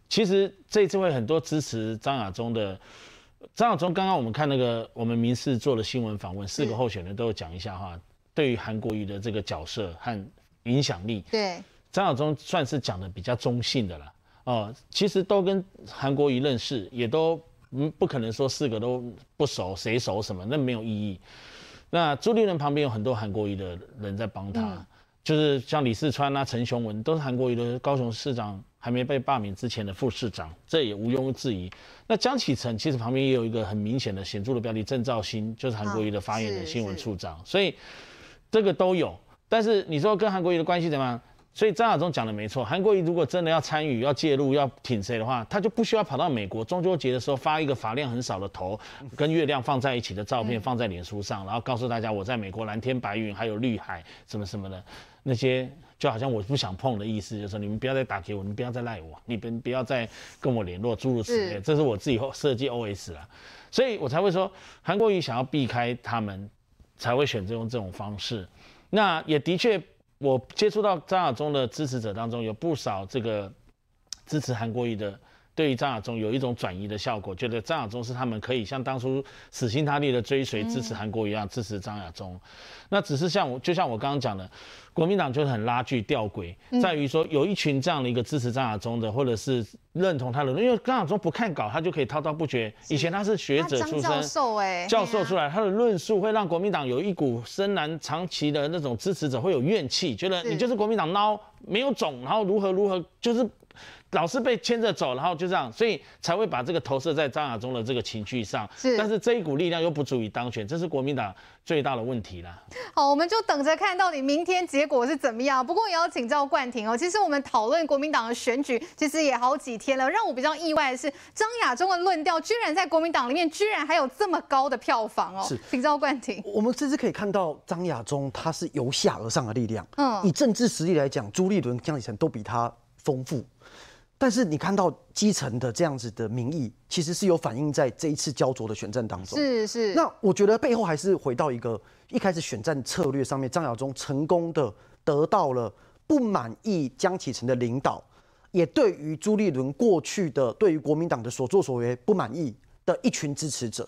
其实这次会很多支持张亚中的。张晓忠刚刚我们看那个我们民视做的新闻访问，四个候选人都有讲一下哈，对于韩国瑜的这个角色和影响力，对。张晓忠算是讲的比较中性的了哦。其实都跟韩国瑜认识，也都嗯不可能说四个都不熟，谁熟什么那没有意义。那朱立伦旁边有很多韩国瑜的人在帮他，嗯、就是像李四川啊、陈雄文都是韩国瑜的高雄市长。还没被罢免之前的副市长，这也毋庸置疑。那江启臣其实旁边也有一个很明显的显著的标题，郑肇兴就是韩国瑜的发言人、新闻处长，所以这个都有。但是你说跟韩国瑜的关系怎么样？所以张亚中讲的没错，韩国瑜如果真的要参与、要介入、要挺谁的话，他就不需要跑到美国中秋节的时候发一个发量很少的头，跟月亮放在一起的照片放在脸书上，然后告诉大家我在美国蓝天白云还有绿海什么什么的那些。就好像我不想碰的意思，就是说你们不要再打给我，你们不要再赖我，你们不要再跟我联络，诸如此类。这是我自己设计 OS 啦，所以我才会说韩国瑜想要避开他们，才会选择用这种方式。那也的确，我接触到张亚中的支持者当中，有不少这个支持韩国瑜的。对于张亚中有一种转移的效果，觉得张亚中是他们可以像当初死心塌地的追随支持韩国一样支持张亚中。那只是像我，就像我刚刚讲的，国民党就是很拉锯吊诡，在于说有一群这样的一个支持张亚中的，或者是认同他的，因为张亚中不看稿，他就可以滔滔不绝。以前他是学者出身，教授哎，教授出来，他的论述会让国民党有一股深蓝长期的那种支持者会有怨气，觉得你就是国民党孬，没有种，然后如何如何，就是。老是被牵着走，然后就这样，所以才会把这个投射在张亚中的这个情绪上。是，但是这一股力量又不足以当选，这是国民党最大的问题啦。好，我们就等着看到底明天结果是怎么样。不过也要请教冠廷哦，其实我们讨论国民党的选举，其实也好几天了。让我比较意外的是，张亚中的论调居然在国民党里面居然还有这么高的票房哦。是，请教冠廷。我们这次可以看到张亚中他是由下而上的力量。嗯，以政治实力来讲，朱立伦、江启臣都比他丰富。但是你看到基层的这样子的民意，其实是有反映在这一次焦灼的选战当中。是是。那我觉得背后还是回到一个一开始选战策略上面，张亚中成功的得到了不满意江启臣的领导，也对于朱立伦过去的对于国民党的所作所为不满意的一群支持者。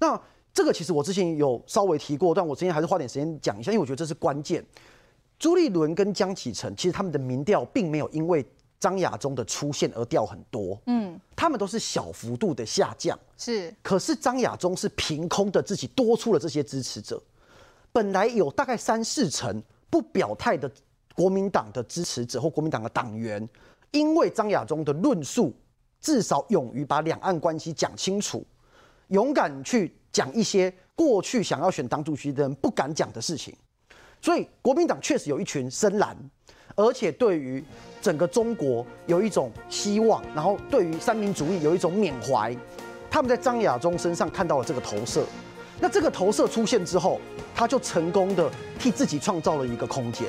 那这个其实我之前有稍微提过，但我今天还是花点时间讲一下，因为我觉得这是关键。朱立伦跟江启臣其实他们的民调并没有因为张亚中的出现而掉很多，嗯，他们都是小幅度的下降，是。可是张亚中是凭空的自己多出了这些支持者，本来有大概三四成不表态的国民党的支持者或国民党的党员，因为张亚中的论述至少勇于把两岸关系讲清楚，勇敢去讲一些过去想要选党主席的人不敢讲的事情，所以国民党确实有一群深蓝。而且对于整个中国有一种希望，然后对于三民主义有一种缅怀，他们在张亚中身上看到了这个投射。那这个投射出现之后，他就成功的替自己创造了一个空间。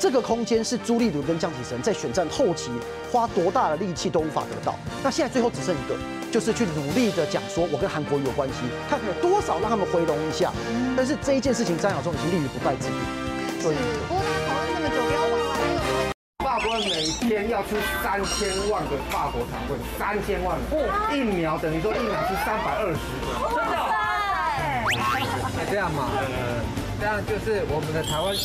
这个空间是朱立伦跟江启臣在选战后期花多大的力气都无法得到。那现在最后只剩一个，就是去努力的讲说我跟韩国瑜有关系，看看有多少让他们回笼一下。但是这一件事情，张亚中已经立于不败之地。所以，法国每天要出三千万个法国糖分，三千万个。一秒等于说一秒吃三百二十个。真的。这样嘛，呃，这样就是我们的台湾